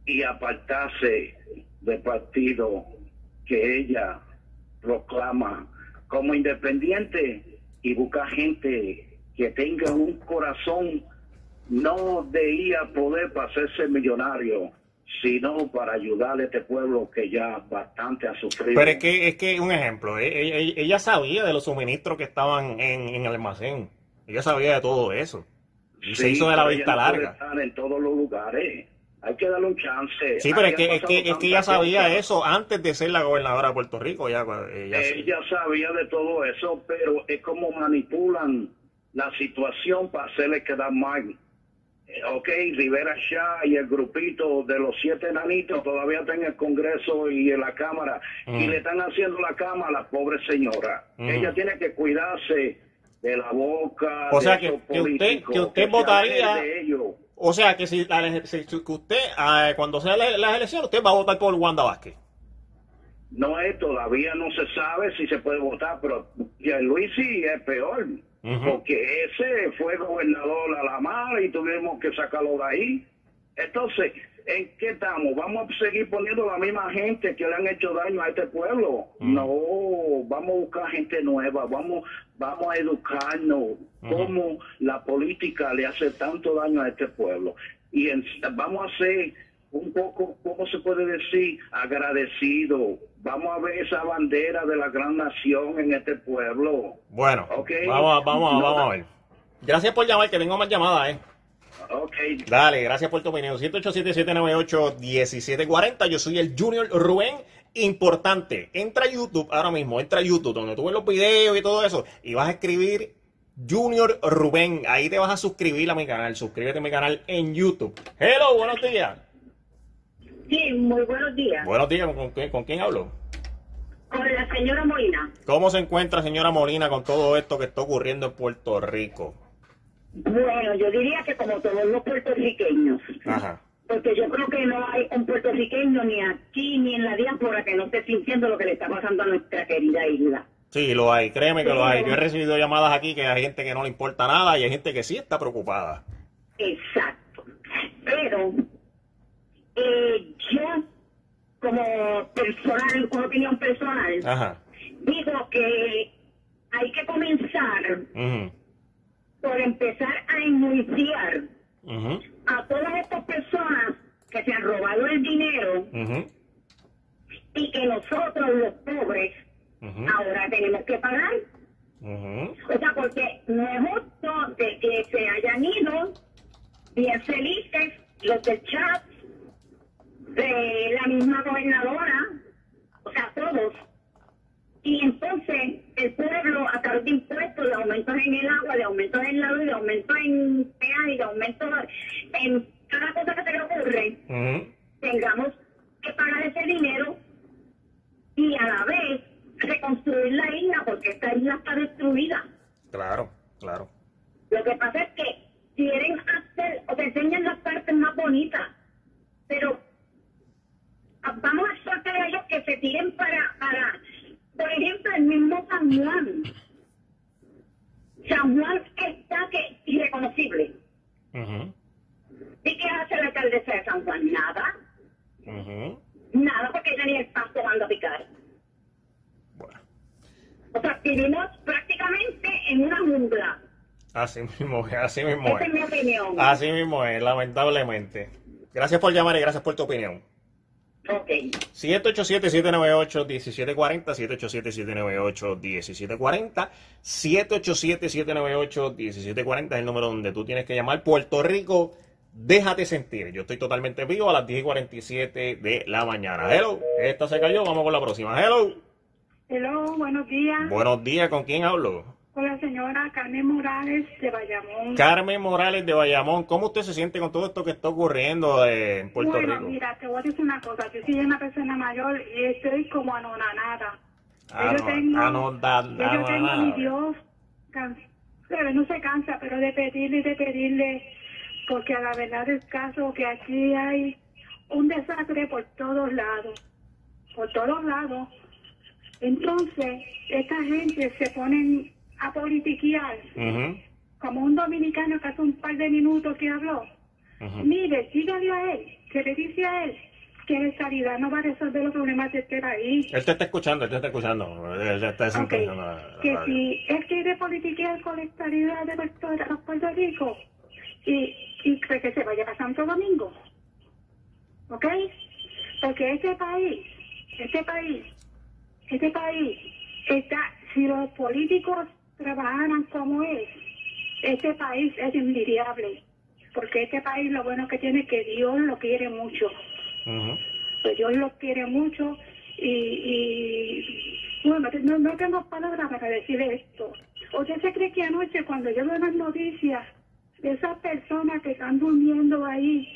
y apartarse del partido que ella proclama como independiente y buscar gente que tenga un corazón no de ir a poder para hacerse millonario, sino para ayudar a este pueblo que ya bastante ha sufrido. Pero es que, es que un ejemplo, e- e- e- ella sabía de los suministros que estaban en, en el almacén. Ella sabía de todo eso. Y se Sí, hizo de la vista no larga. estar en todos los lugares. Hay que darle un chance. Sí, pero es que, es que, es que ella sabía cosas. eso antes de ser la gobernadora de Puerto Rico. Ella sabía de todo eso, pero es como manipulan la situación para hacerle quedar mal. Ok, Rivera Shah y el grupito de los siete enanitos todavía están en el Congreso y en la Cámara y Mm. le están haciendo la cama a la pobre señora. Mm. Ella tiene que cuidarse de la boca. O de sea, que- que usted- que usted votaría- de ellos. O sea, que si, la- si- que usted, ah, cuando sea la- las elecciones, usted va a votar por Wanda Vázquez. No es, todavía no se sabe si se puede votar, pero Luis sí es peor, Porque ese fue gobernador a la mala y tuvimos que sacarlo de ahí. Entonces, ¿en qué estamos? ¿Vamos a seguir poniendo la misma gente que le han hecho daño a este pueblo? Mm. No, vamos a buscar gente nueva, vamos, vamos a educarnos cómo la política le hace tanto daño a este pueblo. Y en- vamos a ser un poco, ¿cómo se puede decir? Agradecido. Vamos a ver esa bandera de la gran nación en este pueblo. Bueno, vamos, a- vamos, a- No, vamos a ver. Gracias por llamar, que tengo más llamadas, ¿eh? Ok, Dale, gracias por tu opinión. 787-798-1740. Yo soy el Junior Rubén. Importante, entra a YouTube ahora mismo, entra a YouTube, donde tú ves los videos y todo eso, y vas a escribir Junior Rubén. Ahí te vas a suscribir a mi canal. Suscríbete a mi canal en YouTube. Hello, buenos días. Sí, muy buenos días. Buenos días, ¿con, quién- con quién hablo? Con la señora Molina. ¿Cómo se encuentra, señora Molina, con todo esto que está ocurriendo en Puerto Rico? Bueno, yo diría que como todos los puertorriqueños, Ajá. porque yo creo que no hay un puertorriqueño ni aquí ni en la diáspora que no esté sintiendo lo que le está pasando a nuestra querida isla. Sí, lo hay, créeme que lo hay. Yo he recibido llamadas aquí que hay gente que no le importa nada y hay gente que sí está preocupada. Exacto. Pero eh, yo, como personal, con opinión personal, Ajá. digo que hay que comenzar por empezar a enjuiciar a todas estas personas que se han robado el dinero y que nosotros los pobres ahora tenemos que pagar. O sea, porque no es justo de que se hayan ido bien felices los del chat, de la misma gobernadora, o sea, todos. Y entonces el pueblo, a través de impuestos, de aumentos en el agua, de aumentos en la luz, de aumentos en peaje, de aumentos en cada cosa que se le ocurre, tengamos que pagar ese dinero y a la vez reconstruir la isla porque esta isla está destruida. Claro, claro. Lo que pasa es que quieren hacer o te enseñan las partes más bonitas, pero vamos a exhortar a ellos que se tiren para, para, por ejemplo, el mismo San Juan. San Juan está que irreconocible. ¿Y qué hace la alcaldesa de San Juan? Nada, nada, porque ella ni el pasto manda a picar. vivimos prácticamente en una jungla. Así mismo es, así mismo Esa es mi opinión. Así mismo es, lamentablemente. Gracias por llamar y gracias por tu opinión. Ok. 787-798-1740, 787-798-1740, 787-798-1740 es el número donde tú tienes que llamar. Puerto Rico, déjate sentir. Yo estoy totalmente vivo a las 10 y 47 de la mañana. Hello, esta se cayó, vamos con la próxima. Hello. Hello, buenos días. Buenos días, ¿con quién hablo? Con la señora Carmen Morales de Bayamón. Carmen Morales de Bayamón, ¿cómo usted se siente con todo esto que está ocurriendo eh, en Puerto bueno, Rico? mira, te voy a decir una cosa. Yo soy una persona mayor y estoy como anonadada. Ah, yo no, tengo, ah, no, da- yo tengo mi Dios, can- pero no se cansa, pero de pedirle y de pedirle, porque a la verdad es caso que aquí hay un desastre por todos lados, por todos lados. Entonces, esta gente se ponen a politiquear, como un dominicano que hace un par de minutos que habló. ujú. Mire, dígale a él, que le dice a él que la estabilidad no va a resolver los problemas de este país. Él te está escuchando, él te está escuchando. Él está Ok, sintonizando la- la que si él quiere politiquear con la estabilidad de Puerto, de Puerto Rico y, y pues que se vaya a Santo Domingo, ¿ok? Porque este país, este país, este país está, si los políticos trabajaran como es, este país es envidiable, porque este país lo bueno que tiene es que Dios lo quiere mucho pues Dios los quiere mucho y, y bueno, no, no tengo palabras para decir esto. ¿Usted se cree que anoche cuando yo veo las noticias de esas personas que están durmiendo ahí?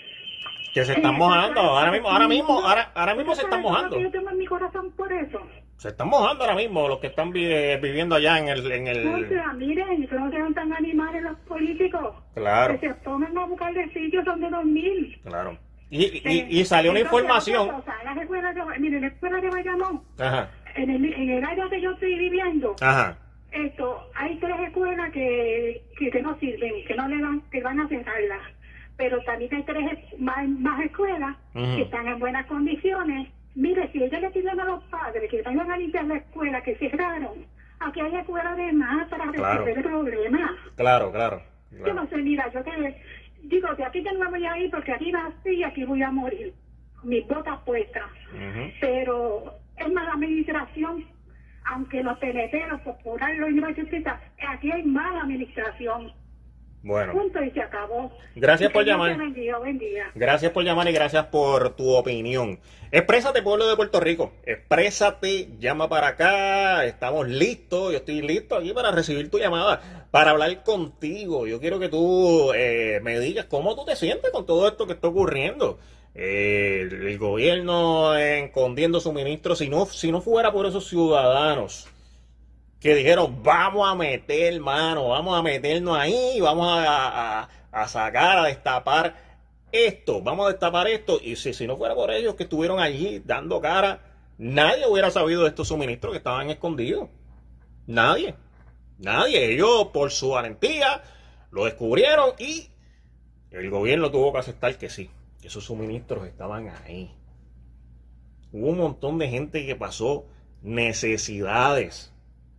Que se están mojando, ahora mismo, ahora mismo, ahora, ahora mismo se ¿Usted están mojando. Yo tengo en mi corazón por eso. Se están mojando ahora mismo los que están vi- eh, viviendo allá en el... En O el... sea, miren, que no sean tan animales los políticos. Claro. Que se pongan a buscar de sitios donde dormir. Claro. Y, y, Eh, y salió una información... cosa, las escuelas de, miren, la escuela de Bayamón, Ajá, en el, en el área que yo estoy viviendo, ajá. Esto, hay tres escuelas que, que, que no sirven, que no le van, que van a cerrarlas. Pero también hay tres es- más, más escuelas que están en buenas condiciones. Mire, si ellos le piden a los padres que vayan a limpiar la escuela que cerraron, aquí hay escuelas de más para Claro. resolver el problema. Claro, claro. Yo no sé, mira, yo te digo que aquí yo no me voy a ir porque aquí nací y aquí voy a morir. Mis botas puestas pero es mala administración, aunque los los populares, los universitistas, aquí hay mala administración. Bueno, Punto y se acabó. Gracias Y por llamar. bendiga, gracias por llamar y gracias por tu opinión. Exprésate, pueblo de Puerto Rico. Exprésate, llama para acá. Estamos listos. Yo estoy listo aquí para recibir tu llamada, para hablar contigo. Yo quiero que tú eh, me digas cómo tú te sientes con todo esto que está ocurriendo. Eh, el, el gobierno escondiendo suministros, si no, si no fuera por esos ciudadanos que dijeron, vamos a meter mano, vamos a meternos ahí, vamos a, a- a sacar, a destapar esto, vamos a destapar esto. Y si, si no fuera por ellos que estuvieron allí dando cara, nadie hubiera sabido de estos suministros que estaban escondidos. Nadie. Nadie. Ellos, por su valentía, lo descubrieron y el gobierno tuvo que aceptar que sí, que esos suministros estaban ahí. Hubo un montón de gente que pasó necesidades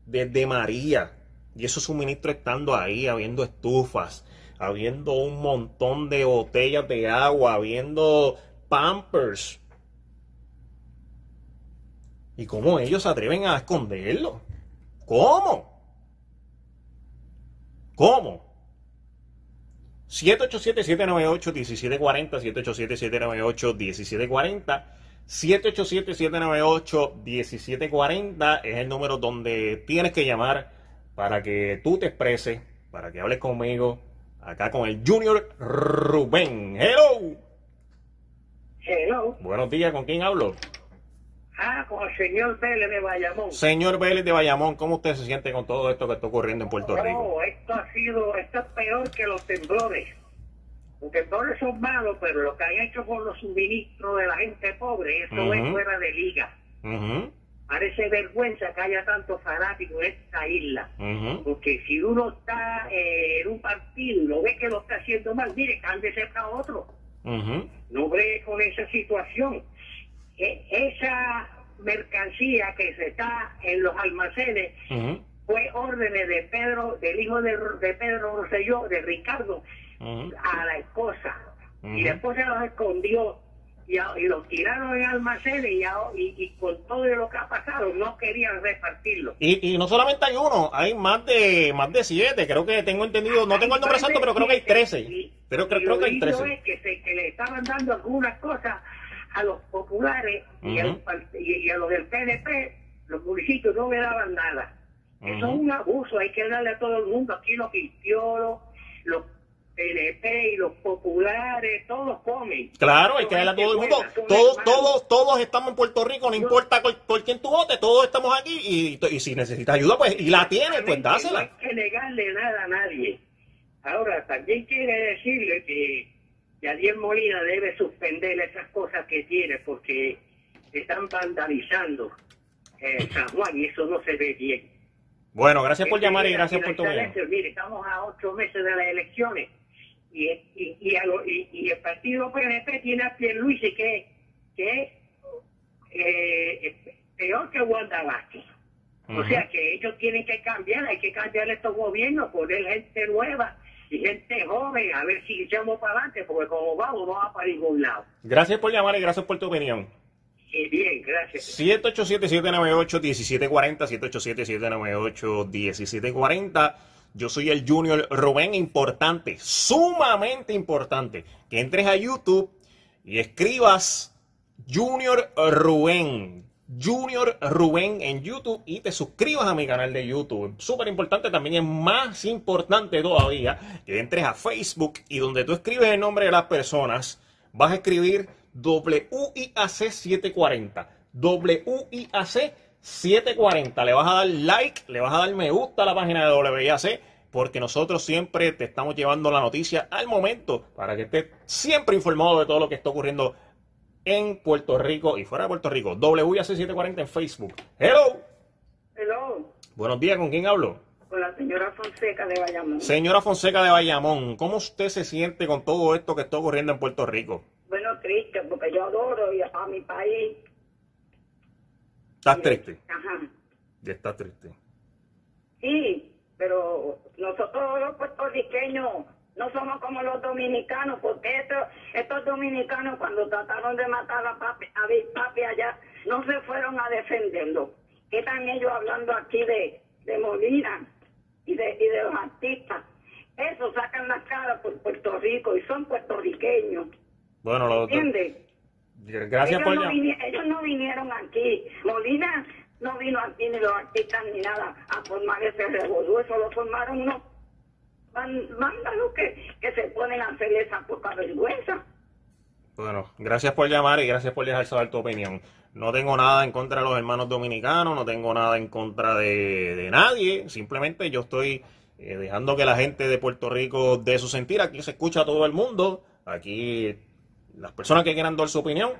desde María. Y esos suministros estando ahí, habiendo estufas, habiendo un montón de botellas de agua, habiendo pampers. ¿Y cómo ellos se atreven a esconderlo? ¿Cómo? ¿Cómo? 787-798-1740, 787-798-1740, 787-798-1740 es el número donde tienes que llamar para que tú te expreses, para que hables conmigo, acá con el Junior Rubén. Hello. Hello. Buenos días, ¿con quién hablo? Ah, con el señor Vélez de Bayamón. Señor Vélez de Bayamón, ¿cómo usted se siente con todo esto que está ocurriendo en Puerto Rico? Oh, esto ha sido, esto es peor que los temblores. Los temblores son malos, pero lo que han hecho con los suministros de la gente pobre, eso es fuera de liga. Parece vergüenza que haya tantos fanáticos en esta isla. Porque si uno está eh, en un partido y lo ve que lo está haciendo mal, mire, cámbiese para otro. No ve con esa situación. E- esa mercancía que se está en los almacenes, fue órdenes de Pedro, del hijo de, de Pedro Rosselló, de Ricardo, a la esposa. Y la esposa los escondió y, y los tiraron en almacenes y, y, con todo lo que ha pasado no querían repartirlo. Y, y no solamente hay uno, hay más de más de siete, creo que tengo entendido, no tengo el nombre exacto, pero creo que hay trece. Pero creo, que hay trece. Es que, se, que le estaban dando algunas cosas a los populares y, a, y, a los del PNP, los municipios no le daban nada. Eso es un abuso, hay que darle a todo el mundo. Aquí los cristianos, los PNP y los populares, todos comen. Claro, hay que darle a todo el mundo. Todos, todos, todos estamos en Puerto Rico, no importa por, quién tú votes, todos estamos aquí y, y, si necesitas ayuda, pues, y la tienes, pues dásela. No hay que negarle nada a nadie. Ahora, también quiere decirle que Yadier Molina debe suspender esas cosas que tiene porque están vandalizando eh, San Juan y eso no se ve bien. Bueno, gracias por llamar y gracias por tu Mire, estamos a ocho meses de las elecciones y, y, y, y el partido PNP tiene a Pierluisi que, que eh, es peor que Wanda Vázquez. O sea que ellos tienen que cambiar, hay que cambiar estos gobiernos, poner gente nueva y gente joven, a ver si echamos para adelante, porque como vamos, no va para ningún lado. Gracias por llamar y gracias por tu opinión. bien, gracias. 787-798-1740, 787-798-1740. Yo soy el Junior Rubén, importante, sumamente importante, que entres a YouTube y escribas Junior Rubén, Junior Rubén en YouTube y te suscribas a mi canal de YouTube. Súper importante, también es más importante todavía que entres a Facebook y donde tú escribes el nombre de las personas, vas a escribir WIAC 740. WIAC 740. Le vas a dar like, le vas a dar me gusta a la página de WIAC porque nosotros siempre te estamos llevando la noticia al momento para que estés siempre informado de todo lo que está ocurriendo en Puerto Rico y fuera de Puerto Rico. WIAC740 en Facebook. Hello. Hello. Buenos días, ¿con quién hablo? Con la señora Fonseca de Bayamón. Señora Fonseca de Bayamón, ¿cómo usted se siente con todo esto que está ocurriendo en Puerto Rico? Bueno, triste, porque yo adoro a mi país. ¿Estás triste? Ajá. Ya está triste. Sí, pero nosotros los puertorriqueños no somos como los dominicanos, porque estos, estos dominicanos cuando trataron de matar a papi, a Big Papi allá, no se fueron a defenderlo. ¿Qué están ellos hablando aquí de, de Molina y de, y de los artistas? Eso sacan la cara por Puerto Rico y son puertorriqueños. Bueno, lo ¿Entiendes? Gracias ellos por no Ellos no vinieron aquí. Molina no vino aquí ni los artistas ni nada a formar ese revolú. Eso lo formaron unos mándalos que, que se ponen a hacer esa poca vergüenza. Bueno, gracias por llamar y gracias por dejar saber tu opinión. No tengo nada en contra de los hermanos dominicanos, no tengo nada en contra de, nadie. Simplemente yo estoy eh, dejando que la gente de Puerto Rico dé su sentir. Aquí se escucha a todo el mundo. Aquí las personas que quieran dar su opinión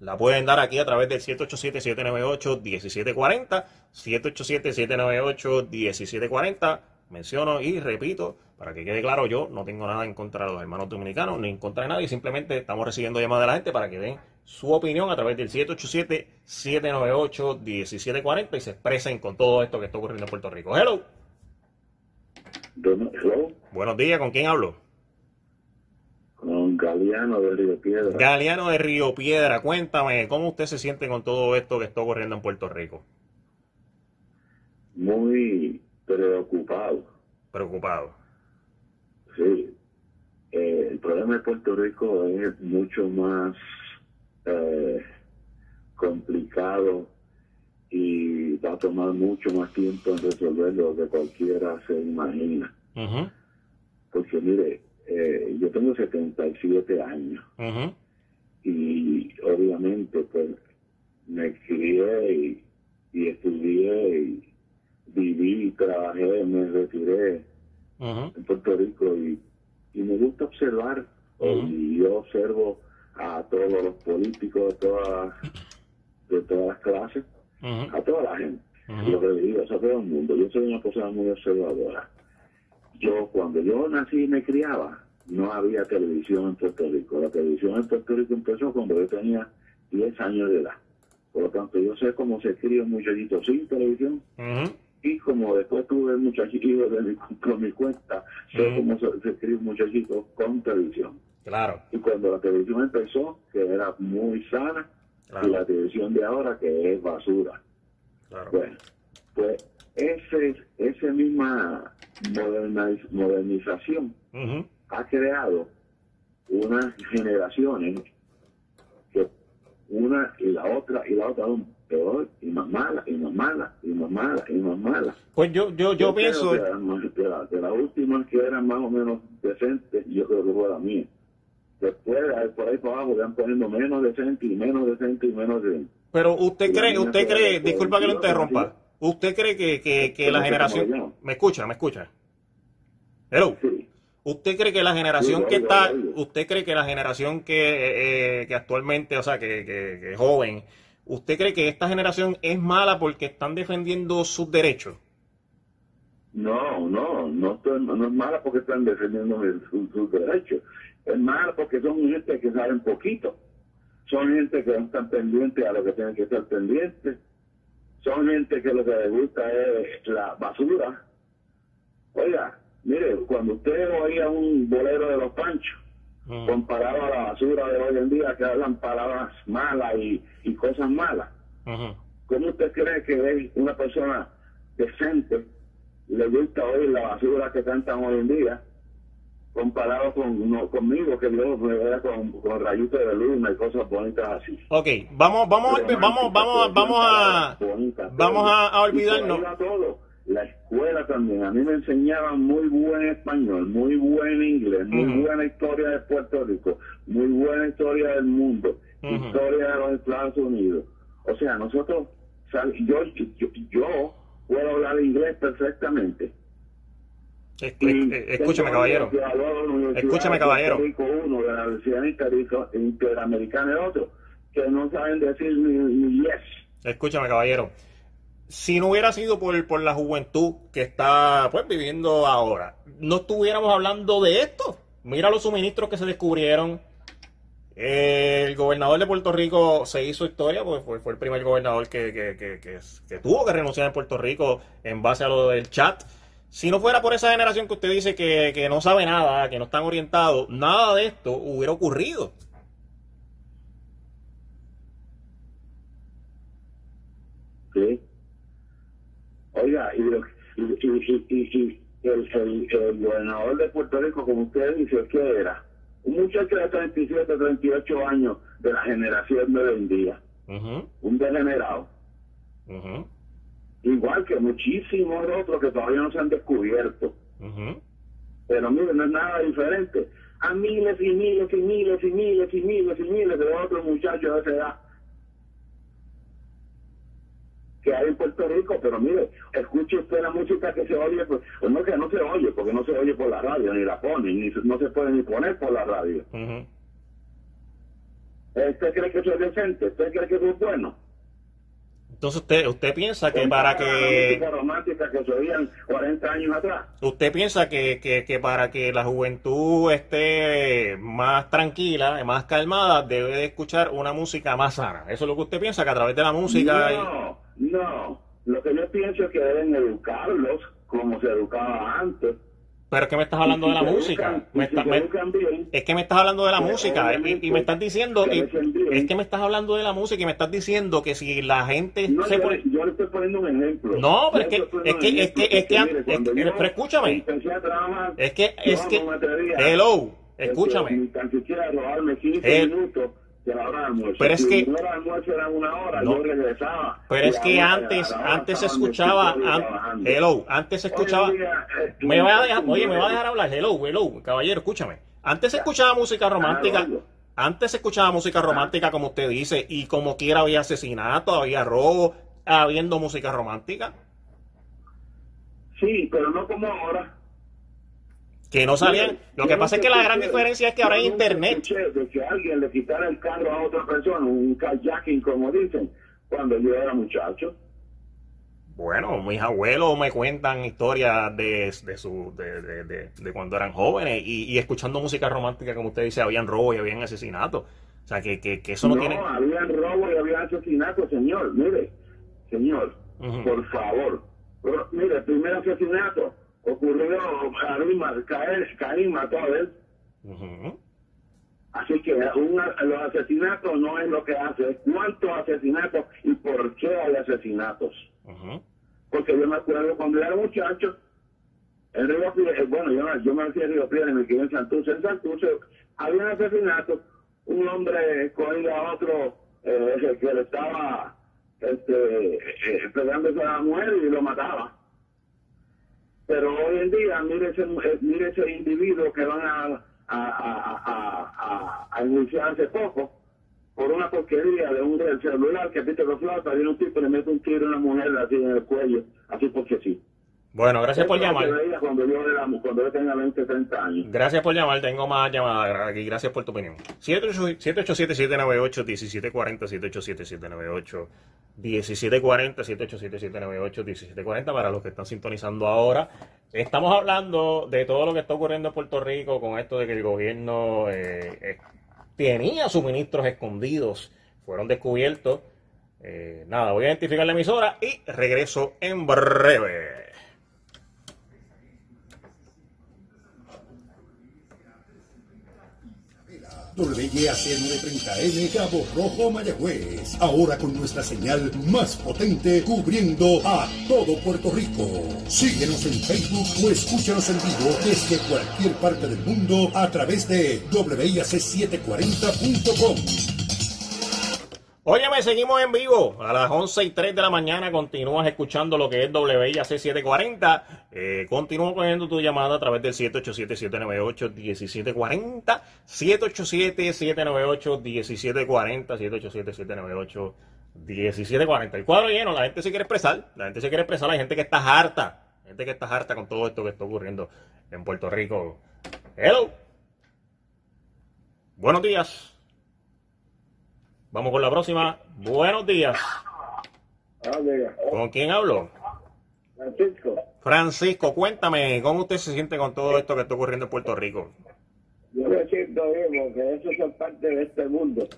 la pueden dar aquí a través del 787-798-1740. 787-798-1740. Menciono y repito, para que quede claro, yo no tengo nada en contra de los hermanos dominicanos, ni en contra de nadie, simplemente estamos recibiendo llamadas de la gente para que den su opinión a través del 787-798-1740 y se expresen con todo esto que está ocurriendo en Puerto Rico. Hello. Hello. Buenos días, ¿con quién hablo? Galeano de Río Piedra. Galeano de Río Piedra, cuéntame, ¿cómo usted se siente con todo esto que está ocurriendo en Puerto Rico? Muy preocupado. Preocupado. Sí. Eh, el problema de Puerto Rico es mucho más eh, complicado y va a tomar mucho más tiempo en resolverlo de cualquiera se imagina. Porque mire, eh, yo tengo 77 años. Y obviamente pues me crié y, y estudié y viví, trabajé, me retiré en Puerto Rico y, y, me gusta observar. Y yo observo a todos los políticos de todas de todas las clases, a toda la gente, lo que digo, a todo el mundo. Yo soy una persona muy observadora. Yo cuando yo nací y me criaba, no había televisión en Puerto Rico. La televisión en Puerto Rico empezó cuando yo tenía 10 años de edad. Por lo tanto, yo sé cómo se cría un muchachito sin televisión y como después tuve muchachitos (laughs) de mi, por mi cuenta, sé cómo se, se escribe muchachito con televisión. Claro. Y cuando la televisión empezó, que era muy sana, y la televisión de ahora, que es basura. Claro. Bueno, pues ese, esa misma modernización ha creado unas generaciones que una y la otra y la otra son peor y más mala y más mala y más mala y más mala. Pues yo yo yo, pienso de, las la últimas que eran más o menos decentes, yo creo que fue la mía. Después, por ahí para abajo, van poniendo menos decente y menos decente y menos decente. Pero usted cree, usted cree, disculpa que lo interrumpa, usted cree que, que, que la generación... ¿Me escucha? ¿Me escucha? Hello. ¿Usted cree que la generación que está, usted cree que la generación que, eh, que actualmente, o sea, que, que, es joven, ¿usted cree que esta generación es mala porque están defendiendo sus derechos? No, no, no, no es mala porque están defendiendo sus derechos. Es mala porque son gente que saben poquito. Son gente que no están pendientes a lo que tienen que estar pendientes. Son gente que lo que les gusta es la basura. Oiga, Mire, cuando usted oía un bolero de los panchos, comparado a la basura de hoy en día, que hablan palabras malas y, cosas malas, ¿cómo usted cree que es una persona decente le gusta oír la basura que cantan hoy en día? Comparado con conmigo que yo me vea con, con rayitos de luna y cosas bonitas así. Ok, vamos, vamos, vamos, vamos, vamos a, vamos a, olvidarnos la escuela también. A mí me enseñaban muy buen español, muy buen inglés, muy buena historia de Puerto Rico, muy buena historia del mundo, historia de los Estados Unidos. O sea, nosotros, yo, yo, puedo hablar inglés perfectamente. Escúchame, caballero. Escúchame, caballero. Uno de la Universidad Interamericana y otro, que no saben decir ni, yes. Escúchame, caballero si no hubiera sido por, por la juventud que está pues viviendo ahora, no estuviéramos hablando de esto. Mira los suministros que se descubrieron. El gobernador de Puerto Rico se hizo historia, pues fue, el primer gobernador que, que, tuvo que renunciar en Puerto Rico en base a lo del chat. Si no fuera por esa generación que usted dice que, no sabe nada, que no están orientados, nada de esto hubiera ocurrido. Sí. Oiga, y, y, el, gobernador de Puerto Rico, como usted dice, ¿qué era? Un muchacho de 37, 38 años de la generación de hoy en día. Un degenerado. Igual que muchísimos otros que todavía no se han descubierto. Pero mire, no es nada diferente. A miles y miles y miles y miles y miles y miles de otros muchachos de esa edad que hay en Puerto Rico, pero mire, escuche usted la música que se oye, pues, pues, no que no se oye, porque no se oye por la radio, ni la ponen, ni no se puede ni poner por la radio. ¿Usted cree que eso es decente? ¿Usted cree que eso es bueno? Entonces usted usted piensa que para que romántica que se oían 40 años atrás. Usted piensa que, que, que, para que la juventud esté más tranquila, más calmada, debe de escuchar una música más sana. Eso es lo que usted piensa que a través de la música No, no. Lo que yo pienso es que deben educarlos como se educaba antes pero es que me estás hablando de la música. es que me estás hablando de la música y, me estás diciendo, es que me estás hablando de la música y me estás diciendo que si la gente se pone... yo, le estoy poniendo un ejemplo. No, pero es que, es que, es que, es que, pero escúchame. Es que, es que, hello, escúchame. Pero es que. Pero es que antes, antes se escuchaba. hello, antes se escuchaba. Me va a dejar, oye, me va a dejar hablar. Hello, hello, caballero, escúchame. Antes se escuchaba música romántica. Antes se escuchaba música romántica, como usted dice, y como quiera había asesinato, había robo, habiendo música romántica. Sí, pero no como ahora que no salían. Lo que pasa es que la gran diferencia es que ahora hay internet. De que alguien le quitara el carro a otra persona, un kayaking, como dicen, cuando yo era muchacho. Bueno, mis abuelos me cuentan historias de, de, su, de, de, cuando eran jóvenes y, escuchando música romántica, como usted dice, habían robo y habían asesinato. O sea, que, que, eso no, tiene... No, habían robo y habían asesinato, señor. Mire, señor, por favor, mire, el primer asesinato ocurrió caer, Caín mató a él. Así que los asesinatos no es lo que hace, es cuántos asesinatos y por qué hay asesinatos. Porque yo me acuerdo cuando era muchacho, en Río eh, bueno, yo, yo me fui a Río Piedra me quedé en Santurce. En Santurce había un asesinato, un hombre cogía a otro eh, que le estaba este, eh, pegándose a la mujer y lo mataba. Pero hoy en día, mire ese, mire ese individuo que van a, a, a, a, a hace poco por una porquería de un celular que pite con flauta, viene un tipo y le mete un tiro a una mujer así en el cuello, así porque sí. Bueno, gracias por llamar. Cuando yo, cuando yo tenga 20, 30 años. Gracias por llamar, tengo más llamadas aquí. Gracias por tu opinión. 787-798-1740, 787-798-1740, 787-798-1740 para los que están sintonizando ahora. Estamos hablando de todo lo que está ocurriendo en Puerto Rico con esto de que el gobierno eh, eh, tenía suministros escondidos, fueron descubiertos. Eh, nada, voy a identificar la emisora y regreso en breve. WYAC 930M Cabo Rojo Mayagüez. Ahora con nuestra señal más potente cubriendo a todo Puerto Rico. Síguenos en Facebook o escúchanos en vivo desde cualquier parte del mundo a través de WIAC740.com. Óyeme, seguimos en vivo. A las 11 y 3 de la mañana continúas escuchando lo que es WIAC 740. Eh, continúo cogiendo tu llamada a través del 787-798-1740. 787-798-1740. 787-798-1740. El cuadro lleno, la gente se quiere expresar. La gente se quiere expresar. Hay gente que está harta. Gente que está harta con todo esto que está ocurriendo en Puerto Rico. Hello. Buenos días. Vamos con la próxima. Buenos días. ¿Con quién hablo? Francisco. Francisco, cuéntame, ¿cómo usted se siente con todo esto que está ocurriendo en Puerto Rico? Yo me siento bien, porque eso es parte de este mundo.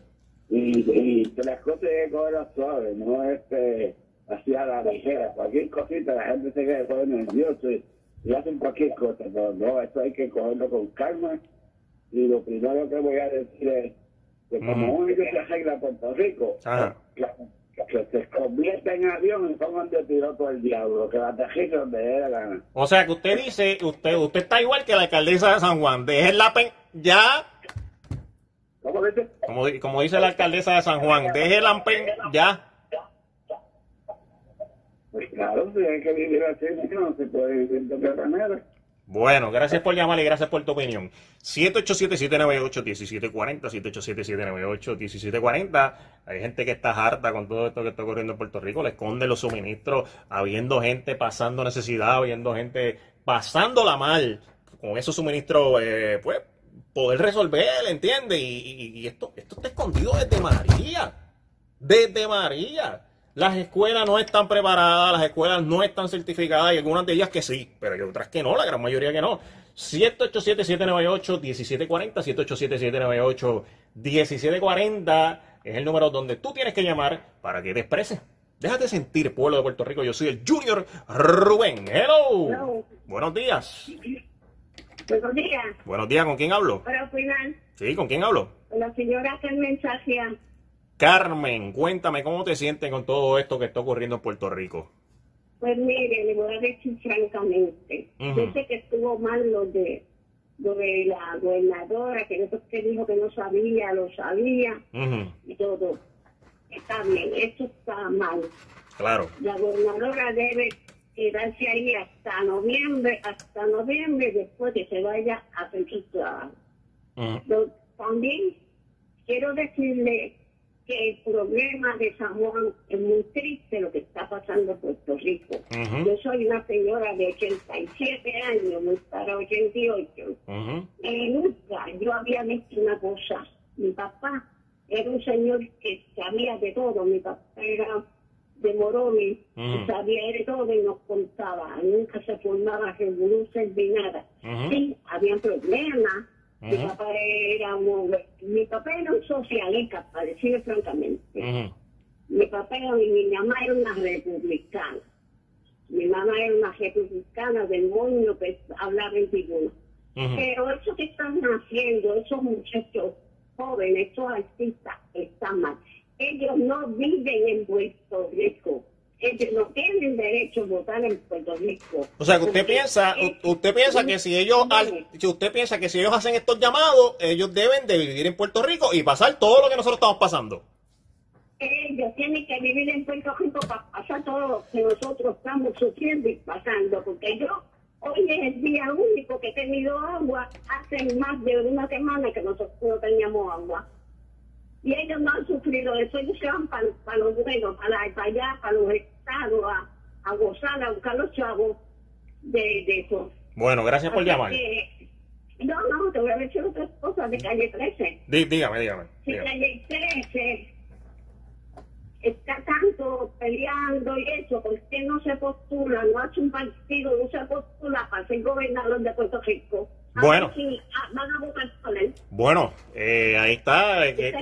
Y, y que las cosas hay que cogerlas suaves, no es que así a la ligera. Cualquier cosita, la gente se queda coger nervioso y, y hacen cualquier cosa. Pero no, esto hay que cogerlo con calma. Y lo primero que voy a decir es que como único se arregla Puerto Rico, que, se convierta en avión y pongan de piloto el diablo, que la aterrice donde dé la gana. O sea que usted dice, usted usted está igual que la alcaldesa de San Juan, deje la pen ya. ¿Cómo dice? Como, como dice la alcaldesa de San Juan, deje la pen ya. Pues claro, si hay que vivir así, no se puede vivir de otra manera. Bueno, gracias por llamar y gracias por tu opinión. 787-798-1740, 787-798-1740. Hay gente que está harta con todo esto que está ocurriendo en Puerto Rico, le esconde los suministros, habiendo gente pasando necesidad, habiendo gente pasándola mal con esos suministros, eh, pues poder resolver, ¿entiendes? Y, y, esto, esto está escondido desde María, desde María. Las escuelas no están preparadas, las escuelas no están certificadas y algunas de ellas que sí, pero hay otras que no, la gran mayoría que no. 787-798-1740, 787-798-1740 es el número donde tú tienes que llamar para que te expreses. Déjate sentir, pueblo de Puerto Rico. Yo soy el Junior Rubén. Hello. Buenos días. Buenos días. Buenos días, ¿con quién hablo? Para final. Sí, ¿con quién hablo? Con la señora Carmen Sacia. Carmen, cuéntame cómo te sientes con todo esto que está ocurriendo en Puerto Rico. Pues mire, le voy a decir francamente, yo sé que estuvo mal lo de lo de la gobernadora, que después que dijo que no sabía, lo sabía y todo. Está bien, eso está mal. Claro. La gobernadora debe quedarse ahí hasta noviembre, hasta noviembre, después que se vaya a hacer su trabajo. También quiero decirle que el problema de San Juan es muy triste lo que está pasando en Puerto Rico. Yo soy una señora de 87 años, muy para 88, y nunca yo había visto una cosa. Mi papá era un señor que sabía de todo, mi papá era de Moroni, sabía de todo y nos contaba, nunca se formaba revolución ni nada. Sí, había problemas, mi papá era un, mi papá era un socialista, para decirlo francamente. Mi papá y mi mamá era una republicana. Mi hermana era una republicana del moño que hablaba en tribuna. Pero eso que están haciendo, esos muchachos jóvenes, esos artistas, están mal. Ellos no viven en Puerto Rico. Ellos no tienen derecho a votar en Puerto Rico. O sea, que usted piensa, usted piensa que si ellos, si usted piensa que si ellos hacen estos llamados, ellos deben de vivir en Puerto Rico y pasar todo lo que nosotros estamos pasando. Ellos tienen que vivir en Puerto Rico para pasar todo lo que nosotros estamos sufriendo y pasando, porque yo hoy es el día único que he tenido agua hace más de una semana que nosotros no teníamos agua. Y ellos no han sufrido eso, ellos se van para, los buenos, para, allá, para los estados, a, gozar, a buscar los chavos de, eso. Bueno, gracias por llamar. no, no, te voy a decir otras cosas de calle 13. dígame, dígame. Sí, calle 13 está tanto peleando y eso, ¿por qué no se postula? No hace un partido, no se postula para ser gobernador de Puerto Rico. bueno. Ah, van a votar por él. Bueno, eh, ahí está. Eh,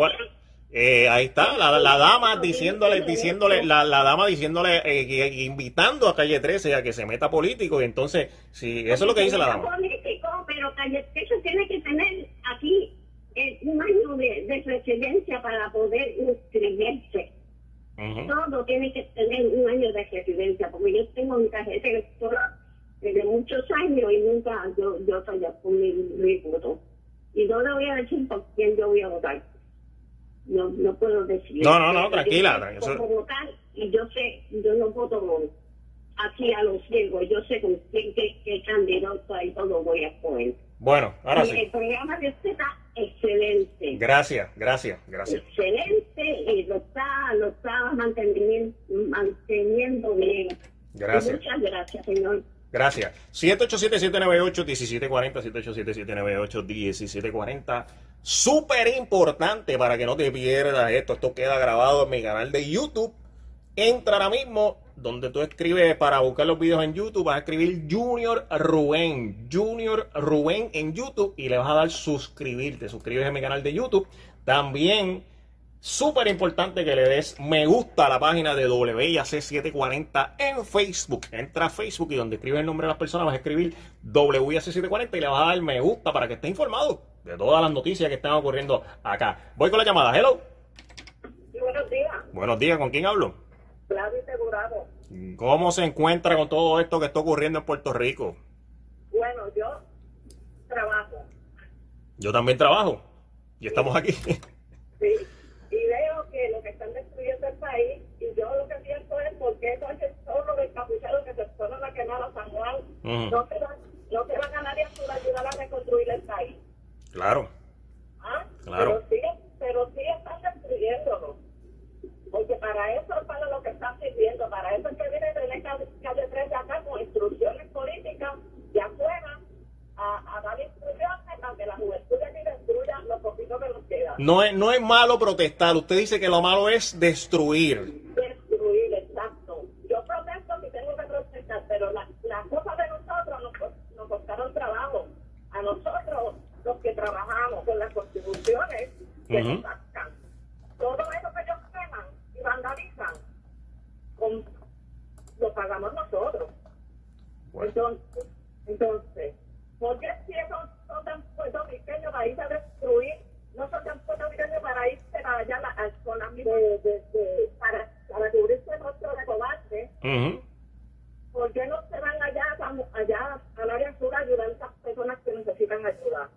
eh, ahí está la, la dama diciéndole, diciéndole, la, la dama diciéndole, eh, invitando a Calle 13 a que se meta político. Y entonces, si eso es lo que dice la dama. político, pero Calle 13 tiene que tener aquí un año de, de residencia para poder inscribirse. Todo tiene que tener un año de residencia, porque yo tengo mi tarjeta electoral desde muchos años y nunca yo, yo fallé con mi, mi, voto. Y no le voy a decir por quién yo voy a votar. No, no puedo decir. No, no, no, tranquila. tranquila. votar y yo sé, yo no voto aquí a los ciegos, yo sé con quién, qué, qué candidato y todo voy a poner. Bueno, ahora sí. El programa de usted está excelente. Gracias, gracias, gracias. Excelente y lo está, lo está manteniendo, manteniendo bien. Gracias. muchas gracias, señor. Gracias. 787-798-1740, 787-798-1740. Súper importante para que no te pierdas esto. Esto queda grabado en mi canal de YouTube. Entra ahora mismo donde tú escribes para buscar los videos en YouTube, vas a escribir Junior Rubén, Junior Rubén en YouTube y le vas a dar suscribirte, Te suscribes a mi canal de YouTube. También, súper importante que le des me gusta a la página de WIAC740 en Facebook. Entra a Facebook y donde escribes el nombre de las personas vas a escribir WIAC740 y le vas a dar me gusta para que esté informado de todas las noticias que están ocurriendo acá. Voy con la llamada. Hello. buenos días. Buenos días, ¿con quién hablo? Flavio Segurado. ¿Cómo se encuentra con todo esto que está ocurriendo en Puerto Rico? Bueno, yo trabajo. Yo también trabajo. Y estamos aquí. Sí. Y veo que lo que están destruyendo el país, y yo lo que pienso es por qué todos los descapuchados que se fueron a quemar a San Juan, no, se van, no se van a nadie a ayudar a reconstruir el país. Claro. ¿Ah? Claro. Pero sí, pero sí están destruyéndolo. Porque para eso es para lo que están sirviendo, para eso es que viene de calle, calle 3 de acá con instrucciones políticas de afuera a, a dar que la juventud de aquí destruya lo poquito que nos queda. No es, no es malo protestar, usted dice que lo malo es destruir. Destruir, exacto. Yo protesto si tengo que protestar, pero las la cosas de nosotros nos, nos costaron trabajo. A nosotros, los que trabajamos con las constituciones, que nos sacan. Todo eso que ellos vandalizan, con, lo pagamos nosotros. Entonces, entonces, ¿por qué si esos puertorriqueños para irse a destruir? No son tan puertorriqueños para irse para allá la misma, de, de, para, para cubrirse el rostro de cobarde. ¿Por qué no se van allá, allá al área sur a ayudar a esas personas que necesitan ayuda?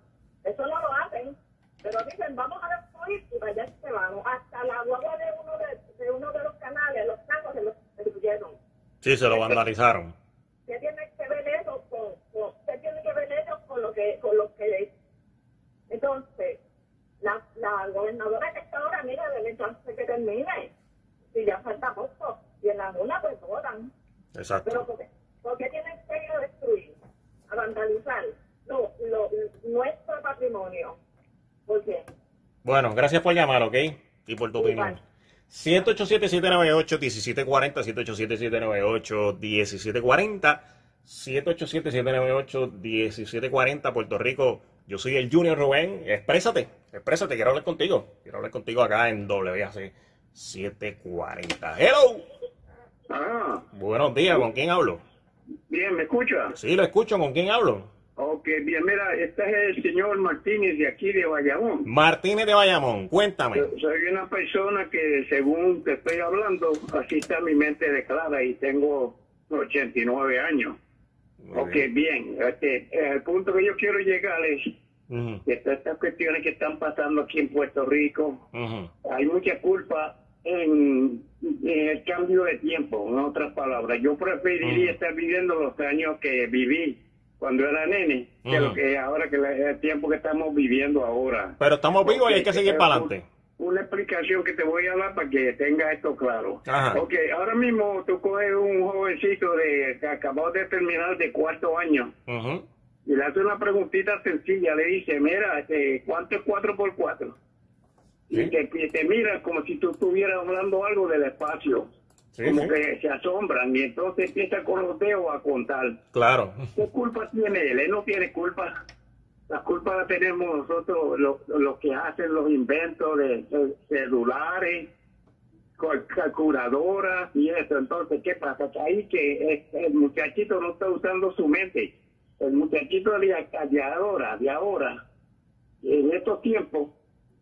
Eso no lo hacen, pero dicen, vamos a destruir y para allá se van. Hasta la guagua de uno de de uno de los canales, los carros se los destruyeron. Sí, se lo vandalizaron. ¿Qué tiene que ver eso con, con ¿qué tiene que ver eso con lo que, con lo que entonces la, la gobernadora que está ahora, mira, debe chance que termine. Si ya falta poco. Y en la una pues votan. Exacto. Pero ¿por qué, ¿por qué tienen que ir a destruir, a vandalizar lo, nuestro patrimonio? ¿Por qué? Bueno, gracias por llamar, ¿ok? Y por tu opinión. 787-798-1740, 787-798-1740, 787-798-1740, Puerto Rico. Yo soy el Junior Rubén. Exprésate, exprésate, quiero hablar contigo. Quiero hablar contigo acá en WAC 740. Hello. Ah. Buenos días, ¿con quién hablo? Bien, ¿me escucha? Sí, lo escucho. ¿Con quién hablo? Ok, bien, mira, este es el señor Martínez de aquí de Bayamón. Martínez de Bayamón, cuéntame. Soy una persona que, según te estoy hablando, así está mi mente declara y tengo 89 años. Ok, bien, este, el punto que yo quiero llegar es que todas estas cuestiones que están pasando aquí en Puerto Rico, hay mucha culpa en, el cambio de tiempo, en otras palabras. Yo preferiría estar viviendo los años que viví cuando era nene, que lo que ahora que el tiempo que estamos viviendo ahora. Pero estamos vivos y hay que seguir para adelante. Una explicación que te voy a dar para que tenga esto claro. Ok, ahora mismo tú coges un jovencito de que acabó de terminar de cuarto año y le hace una preguntita sencilla, le dice, mira, este, ¿cuánto es 4 por 4? Y te, te mira como si tú estuvieras hablando algo del espacio como que se asombran y entonces empieza con los dedos a contar. Claro. ¿Qué culpa tiene él? Él no tiene culpa. La culpa la tenemos nosotros, los que hacen los inventos de, celulares, calculadoras y eso. Entonces, ¿qué pasa? Que ahí que el muchachito no está usando su mente. El muchachito de, de ahora, de ahora, en estos tiempos,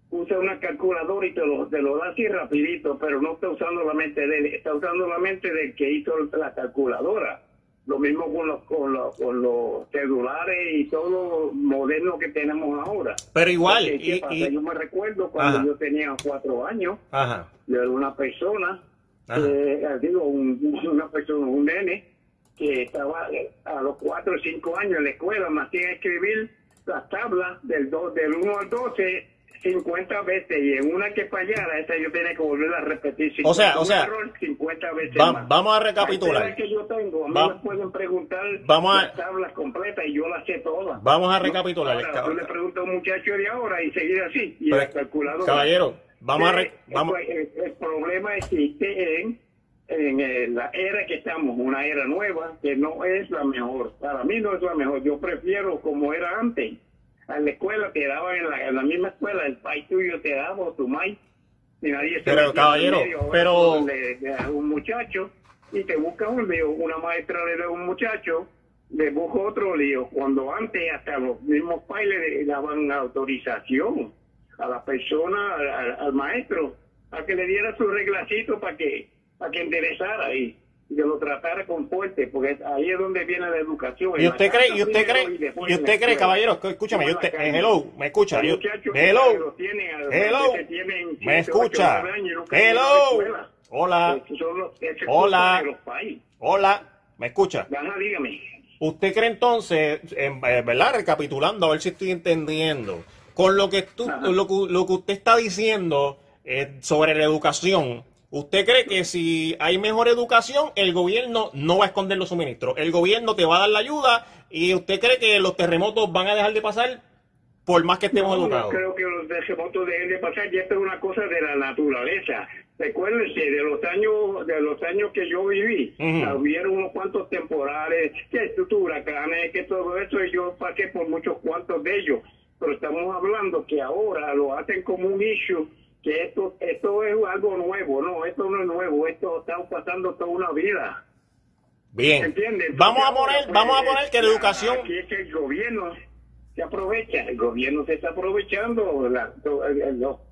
usa una calculadora y te lo, te lo da así rapidito, pero no está usando la mente de él, está usando la mente del que hizo la calculadora. Lo mismo con los, con los, con los celulares y todo lo moderno que tenemos ahora. Pero igual. Yo me recuerdo cuando yo tenía cuatro años, Ajá. yo era una persona, eh, digo, una persona, un nene, que estaba eh, a los cuatro o cinco años en la escuela, me hacía escribir las tablas del, do, del 1 al 12 50 veces y en una que fallara, esa yo tenía que volver a repetir. o sea, o sea, 50 veces vamos a recapitular. que yo tengo, a mí me pueden preguntar vamos las tablas completas y yo las sé todas. Vamos a recapitular. Ahora, yo le pregunto a un muchacho de ahora y seguir así. Y Pero, Caballero, vamos a... Re, vamos. El, el, problema existe en, en la era que estamos, una era nueva que no es la mejor. Para mí no es la mejor. Yo prefiero como era antes a la escuela, te daban en la, en la misma escuela, el país tuyo te daba o tu maíz. Y nadie pero caballero, pero... un muchacho y te busca un lío, una maestra le da un muchacho, le busca otro lío, cuando antes hasta los mismos padres le daban autorización a la persona, al, maestro, a que le diera su reglacito para que, para que interesara y que lo tratara con fuerte, porque ahí es donde viene la educación. ¿Y usted cree, y usted cree, y, usted cree, caballero, escúchame, usted, hello, me escucha, yo, hello, hello, me escucha, hello, hola, hola, hola, me escucha. dígame. ¿Usted cree entonces, en, eh, verdad, recapitulando, a ver si estoy entendiendo, con lo que, tú, lo, lo que usted está diciendo eh, sobre la educación, ¿Usted cree que si hay mejor educación, el gobierno no va a esconder los suministros? El gobierno te va a dar la ayuda y usted cree que los terremotos van a dejar de pasar por más que estemos educados. Yo creo que los terremotos dejen de pasar y esto es una cosa de la naturaleza. Recuérdense, de los años de los años que yo viví, hubieron unos cuantos temporales, que huracanes, que todo eso, y yo pasé por muchos cuantos de ellos. Pero estamos hablando que ahora lo hacen como un issue que esto, esto es algo nuevo, no, esto no es nuevo, esto está pasando toda una vida. Bien. vamos a poner, pues, vamos a poner que la educación. Aquí es que el gobierno se aprovecha, el gobierno se está aprovechando, la,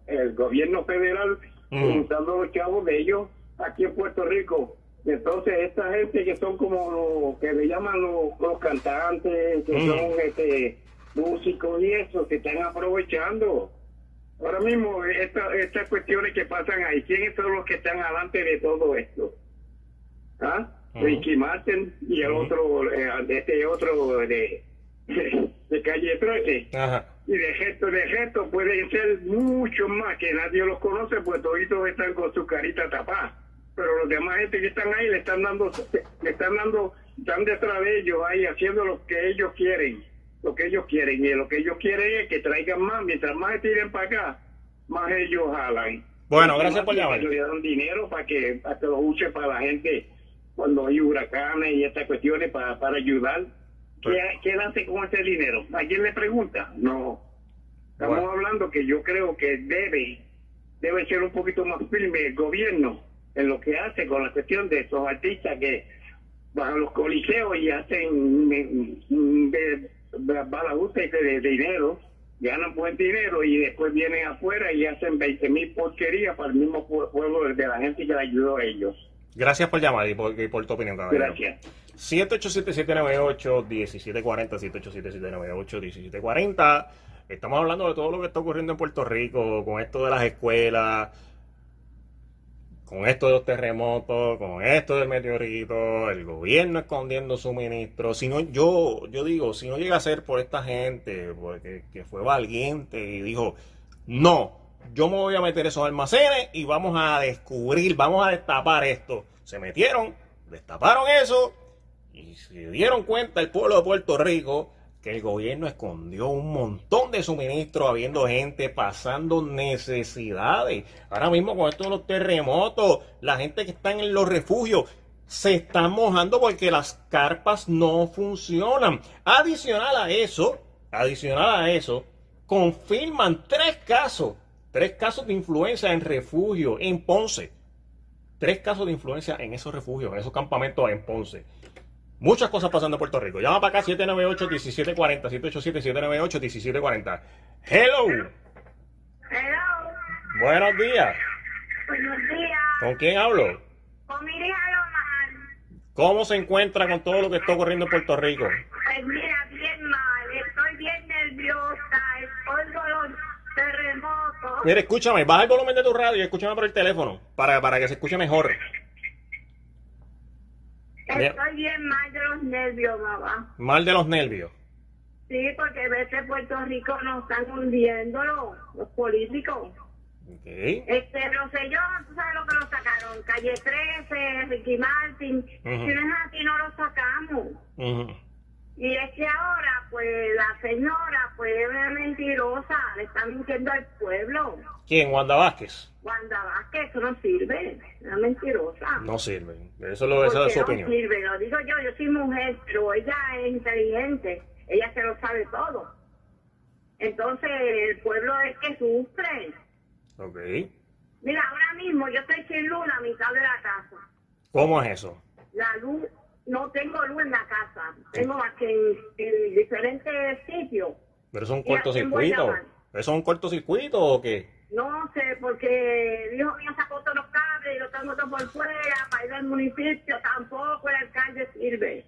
el, gobierno federal mm. usando los chavos de ellos aquí en Puerto Rico. Entonces, esta gente que son como los que le llaman los, cantantes, que mm. son este, músicos y eso, se están aprovechando. Ahora mismo, estas cuestiones que pasan ahí, ¿quiénes son los que están adelante de todo esto? ¿Ah? Ricky Martin y el otro, eh, este otro de, (laughs) de calle 13. Y de gesto de gesto pueden ser muchos más que nadie los conoce, pues todos están con su carita tapada. Pero los demás gente que están ahí le están dando, le están dando, están detrás de ellos ahí haciendo lo que ellos quieren lo que ellos quieren. Y lo que ellos quieren es que traigan más. Mientras más tiren para acá, más ellos jalan. Bueno, gracias por llamar. Le dan dinero para que, para que lo use para la gente cuando hay huracanes y estas cuestiones para, para ayudar. ¿Qué, ¿Qué hace con ese dinero? ¿A quién le pregunta? No. Estamos hablando que yo creo que debe, debe ser un poquito más firme el gobierno en lo que hace con la cuestión de estos artistas que bajo los coliseos y hacen de, de, de, dinero, ganan buen dinero y después vienen afuera y hacen 20 mil porquerías para el mismo pueblo de la gente que le ayudó a ellos. Gracias por llamar y por, por tu opinión, caballero. Gracias. 787-798-1740, 787-798-1740. Estamos hablando de todo lo que está ocurriendo en Puerto Rico, con esto de las escuelas, con esto de los terremotos, con esto del meteorito, el gobierno escondiendo suministros. Si no, yo, yo digo, si no llega a ser por esta gente, porque que fue valiente y dijo, no, yo me voy a meter esos almacenes y vamos a descubrir, vamos a destapar esto. Se metieron, destaparon eso y se dieron cuenta el pueblo de Puerto Rico que el gobierno escondió un montón de suministros, habiendo gente pasando necesidades. Ahora mismo con esto de los terremotos, la gente que está en los refugios se está mojando porque las carpas no funcionan. Adicional a eso, adicional a eso, confirman tres casos, tres casos de influenza en refugio en Ponce. Tres casos de influencia en esos refugios, en esos campamentos en Ponce. Muchas cosas pasando en Puerto Rico. Llama para acá 798-1740, 787-798-1740. Hello. Hello. Buenos días. Buenos días. ¿Con quién hablo? Con mi hija Lomar. ¿Cómo se encuentra con todo lo que está ocurriendo en Puerto Rico? Pues mira, bien mal. Estoy bien nerviosa. Estoy con los terremotos. Mira, escúchame. Baja el volumen de tu radio y escúchame por el teléfono para, para que se escuche mejor. Estoy bien mal de los nervios, mamá. Mal de los nervios. Sí, porque a veces Puerto Rico nos están hundiendo los, políticos. Okay. Este, yo, tú sabes lo que nos sacaron, Calle 13, Ricky Martin, si no es así no lo sacamos. Y es que ahora, pues, la señora, pues, es mentirosa, le está mintiendo al pueblo. ¿Quién? ¿Wanda Vázquez? Wanda Vázquez, eso no sirve, es mentirosa. No sirve, eso lo, esa es su opinión. No sirve, lo digo yo, yo soy mujer, pero ella es inteligente, ella se lo sabe todo. Entonces, el pueblo es que sufre. Ok. Mira, ahora mismo yo estoy sin luz a mitad de la casa. ¿Cómo es eso? La luz no tengo luz en la casa. Tengo aquí en, diferentes sitios. ¿Pero son cortocircuitos? ¿Eso es un cortocircuito o qué? No sé, porque hijo mío sacó todos los cables y lo tengo todo por fuera para ir al municipio. Tampoco el alcalde sirve.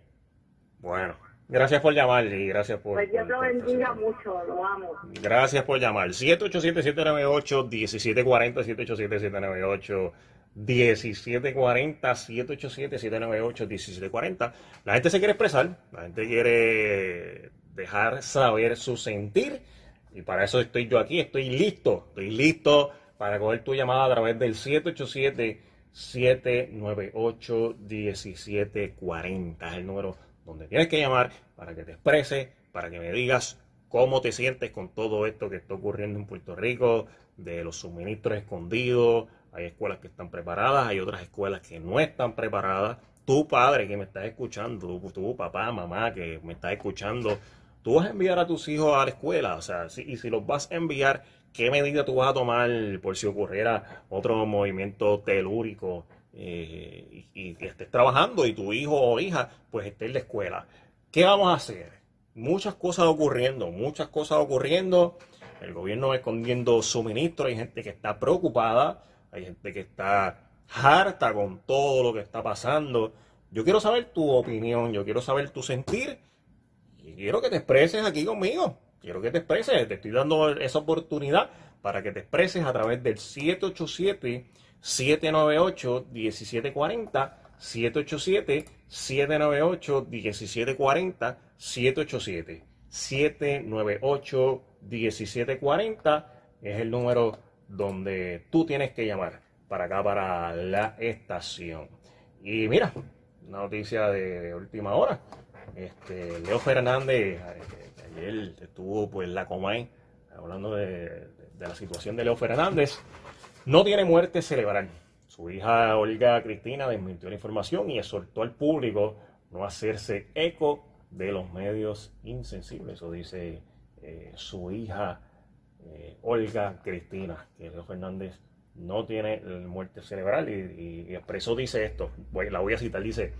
Bueno, gracias por llamar y gracias por... Pues Dios lo bendiga mucho, lo amo. Gracias por llamar. 787-798-1740, 787-798... 1740 787 798 1740. La gente se quiere expresar, la gente quiere dejar saber su sentir y para eso estoy yo aquí, estoy listo, estoy listo para coger tu llamada a través del 787 798 1740. Es el número donde tienes que llamar para que te expreses, para que me digas cómo te sientes con todo esto que está ocurriendo en Puerto Rico, de los suministros escondidos, hay escuelas que están preparadas, hay otras escuelas que no están preparadas. Tu padre que me estás escuchando, tu, papá, mamá que me estás escuchando, tú vas a enviar a tus hijos a la escuela, o sea, y si los vas a enviar, ¿qué medida tú vas a tomar por si ocurriera otro movimiento telúrico eh, y, que estés trabajando y tu hijo o hija pues esté en la escuela? ¿Qué vamos a hacer? Muchas cosas ocurriendo, muchas cosas ocurriendo. El gobierno escondiendo suministros, hay gente que está preocupada hay gente que está harta con todo lo que está pasando. Yo quiero saber tu opinión, yo quiero saber tu sentir y quiero que te expreses aquí conmigo. Quiero que te expreses, te estoy dando esa oportunidad para que te expreses a través del 787-798-1740, 787-798-1740, 787-798-1740 es el número donde tú tienes que llamar para acá, para la estación. Y mira, una noticia de, última hora. Este, Leo Fernández, eh, ayer estuvo pues la Comay hablando de, la situación de Leo Fernández. No tiene muerte cerebral. Su hija Olga Cristina desmintió la información y exhortó al público no hacerse eco de los medios insensibles. Eso dice eh, su hija eh, Olga Cristina, que Leo Fernández no tiene muerte cerebral y, expresó, dice esto, la voy a citar, dice,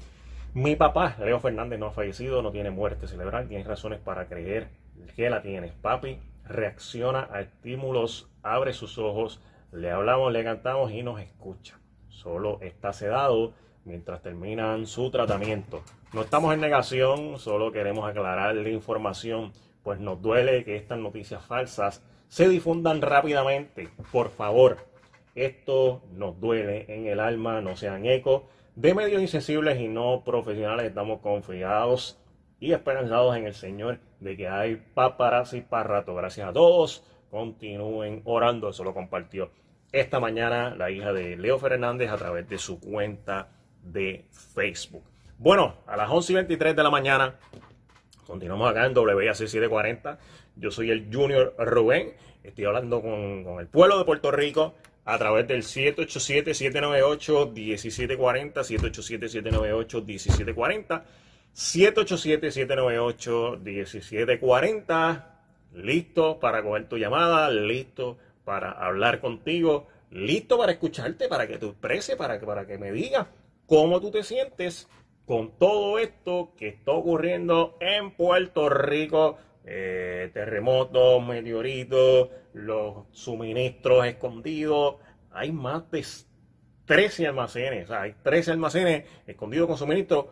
Mi papá, Leo Fernández, no ha fallecido, no tiene muerte cerebral, tiene razones para creer que la tiene. Papi reacciona a estímulos, abre sus ojos, le hablamos, le cantamos y nos escucha. Solo está sedado mientras terminan su tratamiento. No estamos en negación, solo queremos aclarar la información, pues nos duele que estas noticias falsas se difundan rápidamente. Por favor, esto nos duele en el alma, no sean eco de medios insensibles y no profesionales. Estamos confiados y esperanzados en el Señor de que hay paparazzi para rato. Gracias a todos. Continúen orando. Eso lo compartió esta mañana la hija de Leo Fernández a través de su cuenta de Facebook. Bueno, a las 11 y 23 de la mañana, continuamos acá en WAC 740. Yo soy el Junior Rubén. Estoy hablando con, con el pueblo de Puerto Rico a través del 787-798-1740, 787-798-1740, 787-798-1740. Listo para coger tu llamada, listo para hablar contigo, listo para escucharte, para que te exprese, para que, para que me digas cómo tú te sientes con todo esto que está ocurriendo en Puerto Rico. Eh, terremotos, meteoritos, los suministros escondidos. Hay más de 13 almacenes, hay 13 almacenes escondidos con suministros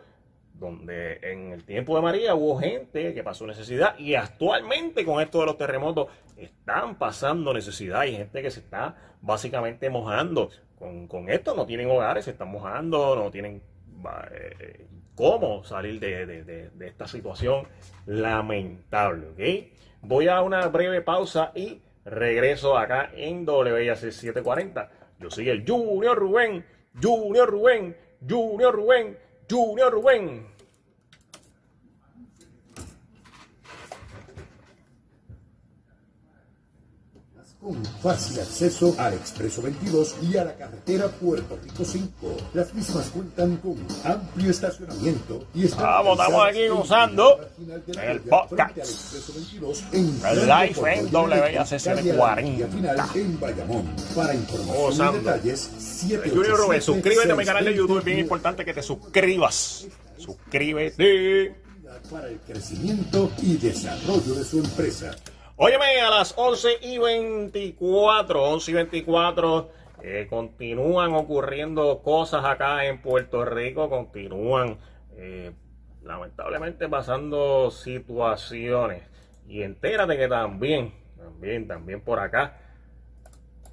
donde en el tiempo de María hubo gente que pasó necesidad y actualmente con esto de los terremotos están pasando necesidad y gente que se está básicamente mojando. Con, esto no tienen hogares, se están mojando, no tienen eh, cómo salir de, esta situación lamentable. ¿okay? Voy a una breve pausa y regreso acá en WIAC 740. Yo soy el Junior Rubén, Junior Rubén, Junior Rubén, Junior Rubén. Con fácil acceso al Expreso 22 y a la carretera Puerto Rico 5. Las mismas cuentan con amplio estacionamiento y están Vamos, estamos aquí usando el podcast. El live en WACC40. en Bayamón. Para información y detalles, 7 Junior Rubén, suscríbete a mi canal de YouTube, es bien importante que te suscribas. Suscríbete. Para el crecimiento y desarrollo de su empresa. Óyeme, a las 11 y 24, 11 y 24, eh, continúan ocurriendo cosas acá en Puerto Rico, continúan eh, lamentablemente pasando situaciones. Y entérate que también, también, también por acá,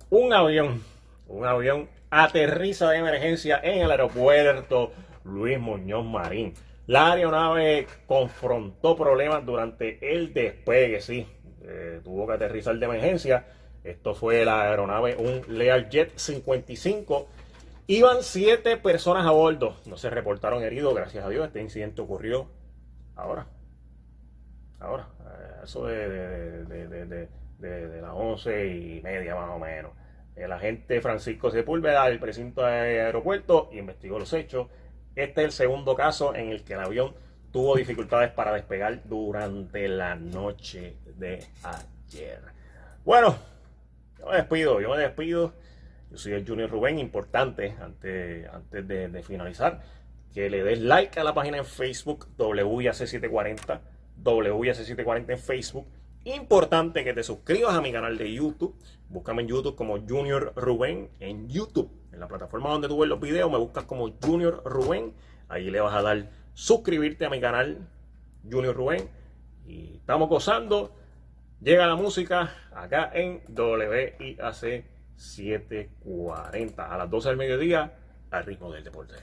un avión, un avión aterriza de emergencia en el aeropuerto Luis Muñoz Marín. La aeronave confrontó problemas durante el despegue, sí, eh, tuvo que aterrizar de emergencia. Esto fue la aeronave, un Learjet 55. Iban siete personas a bordo. No se reportaron heridos, gracias a Dios. Este incidente ocurrió ahora. Ahora. Eh, eso de, de, las once y media más o menos. El agente Francisco Sepúlveda del precinto de aeropuerto investigó los hechos. Este es el segundo caso en el que el avión tuvo dificultades para despegar durante la noche de ayer. Bueno, yo me despido, yo me despido. Yo soy el Junior Rubén, importante antes, antes de, finalizar, que le des like a la página en Facebook WIAC740, WIAC740 en Facebook. Importante que te suscribas a mi canal de YouTube. Búscame en YouTube como Junior Rubén en YouTube. En la plataforma donde tú ves los videos me buscas como Junior Rubén. Ahí le vas a dar suscribirte a mi canal Junior Rubén. Y estamos gozando Llega la música acá en WIAC 740 a las 12 del mediodía al ritmo del deporte.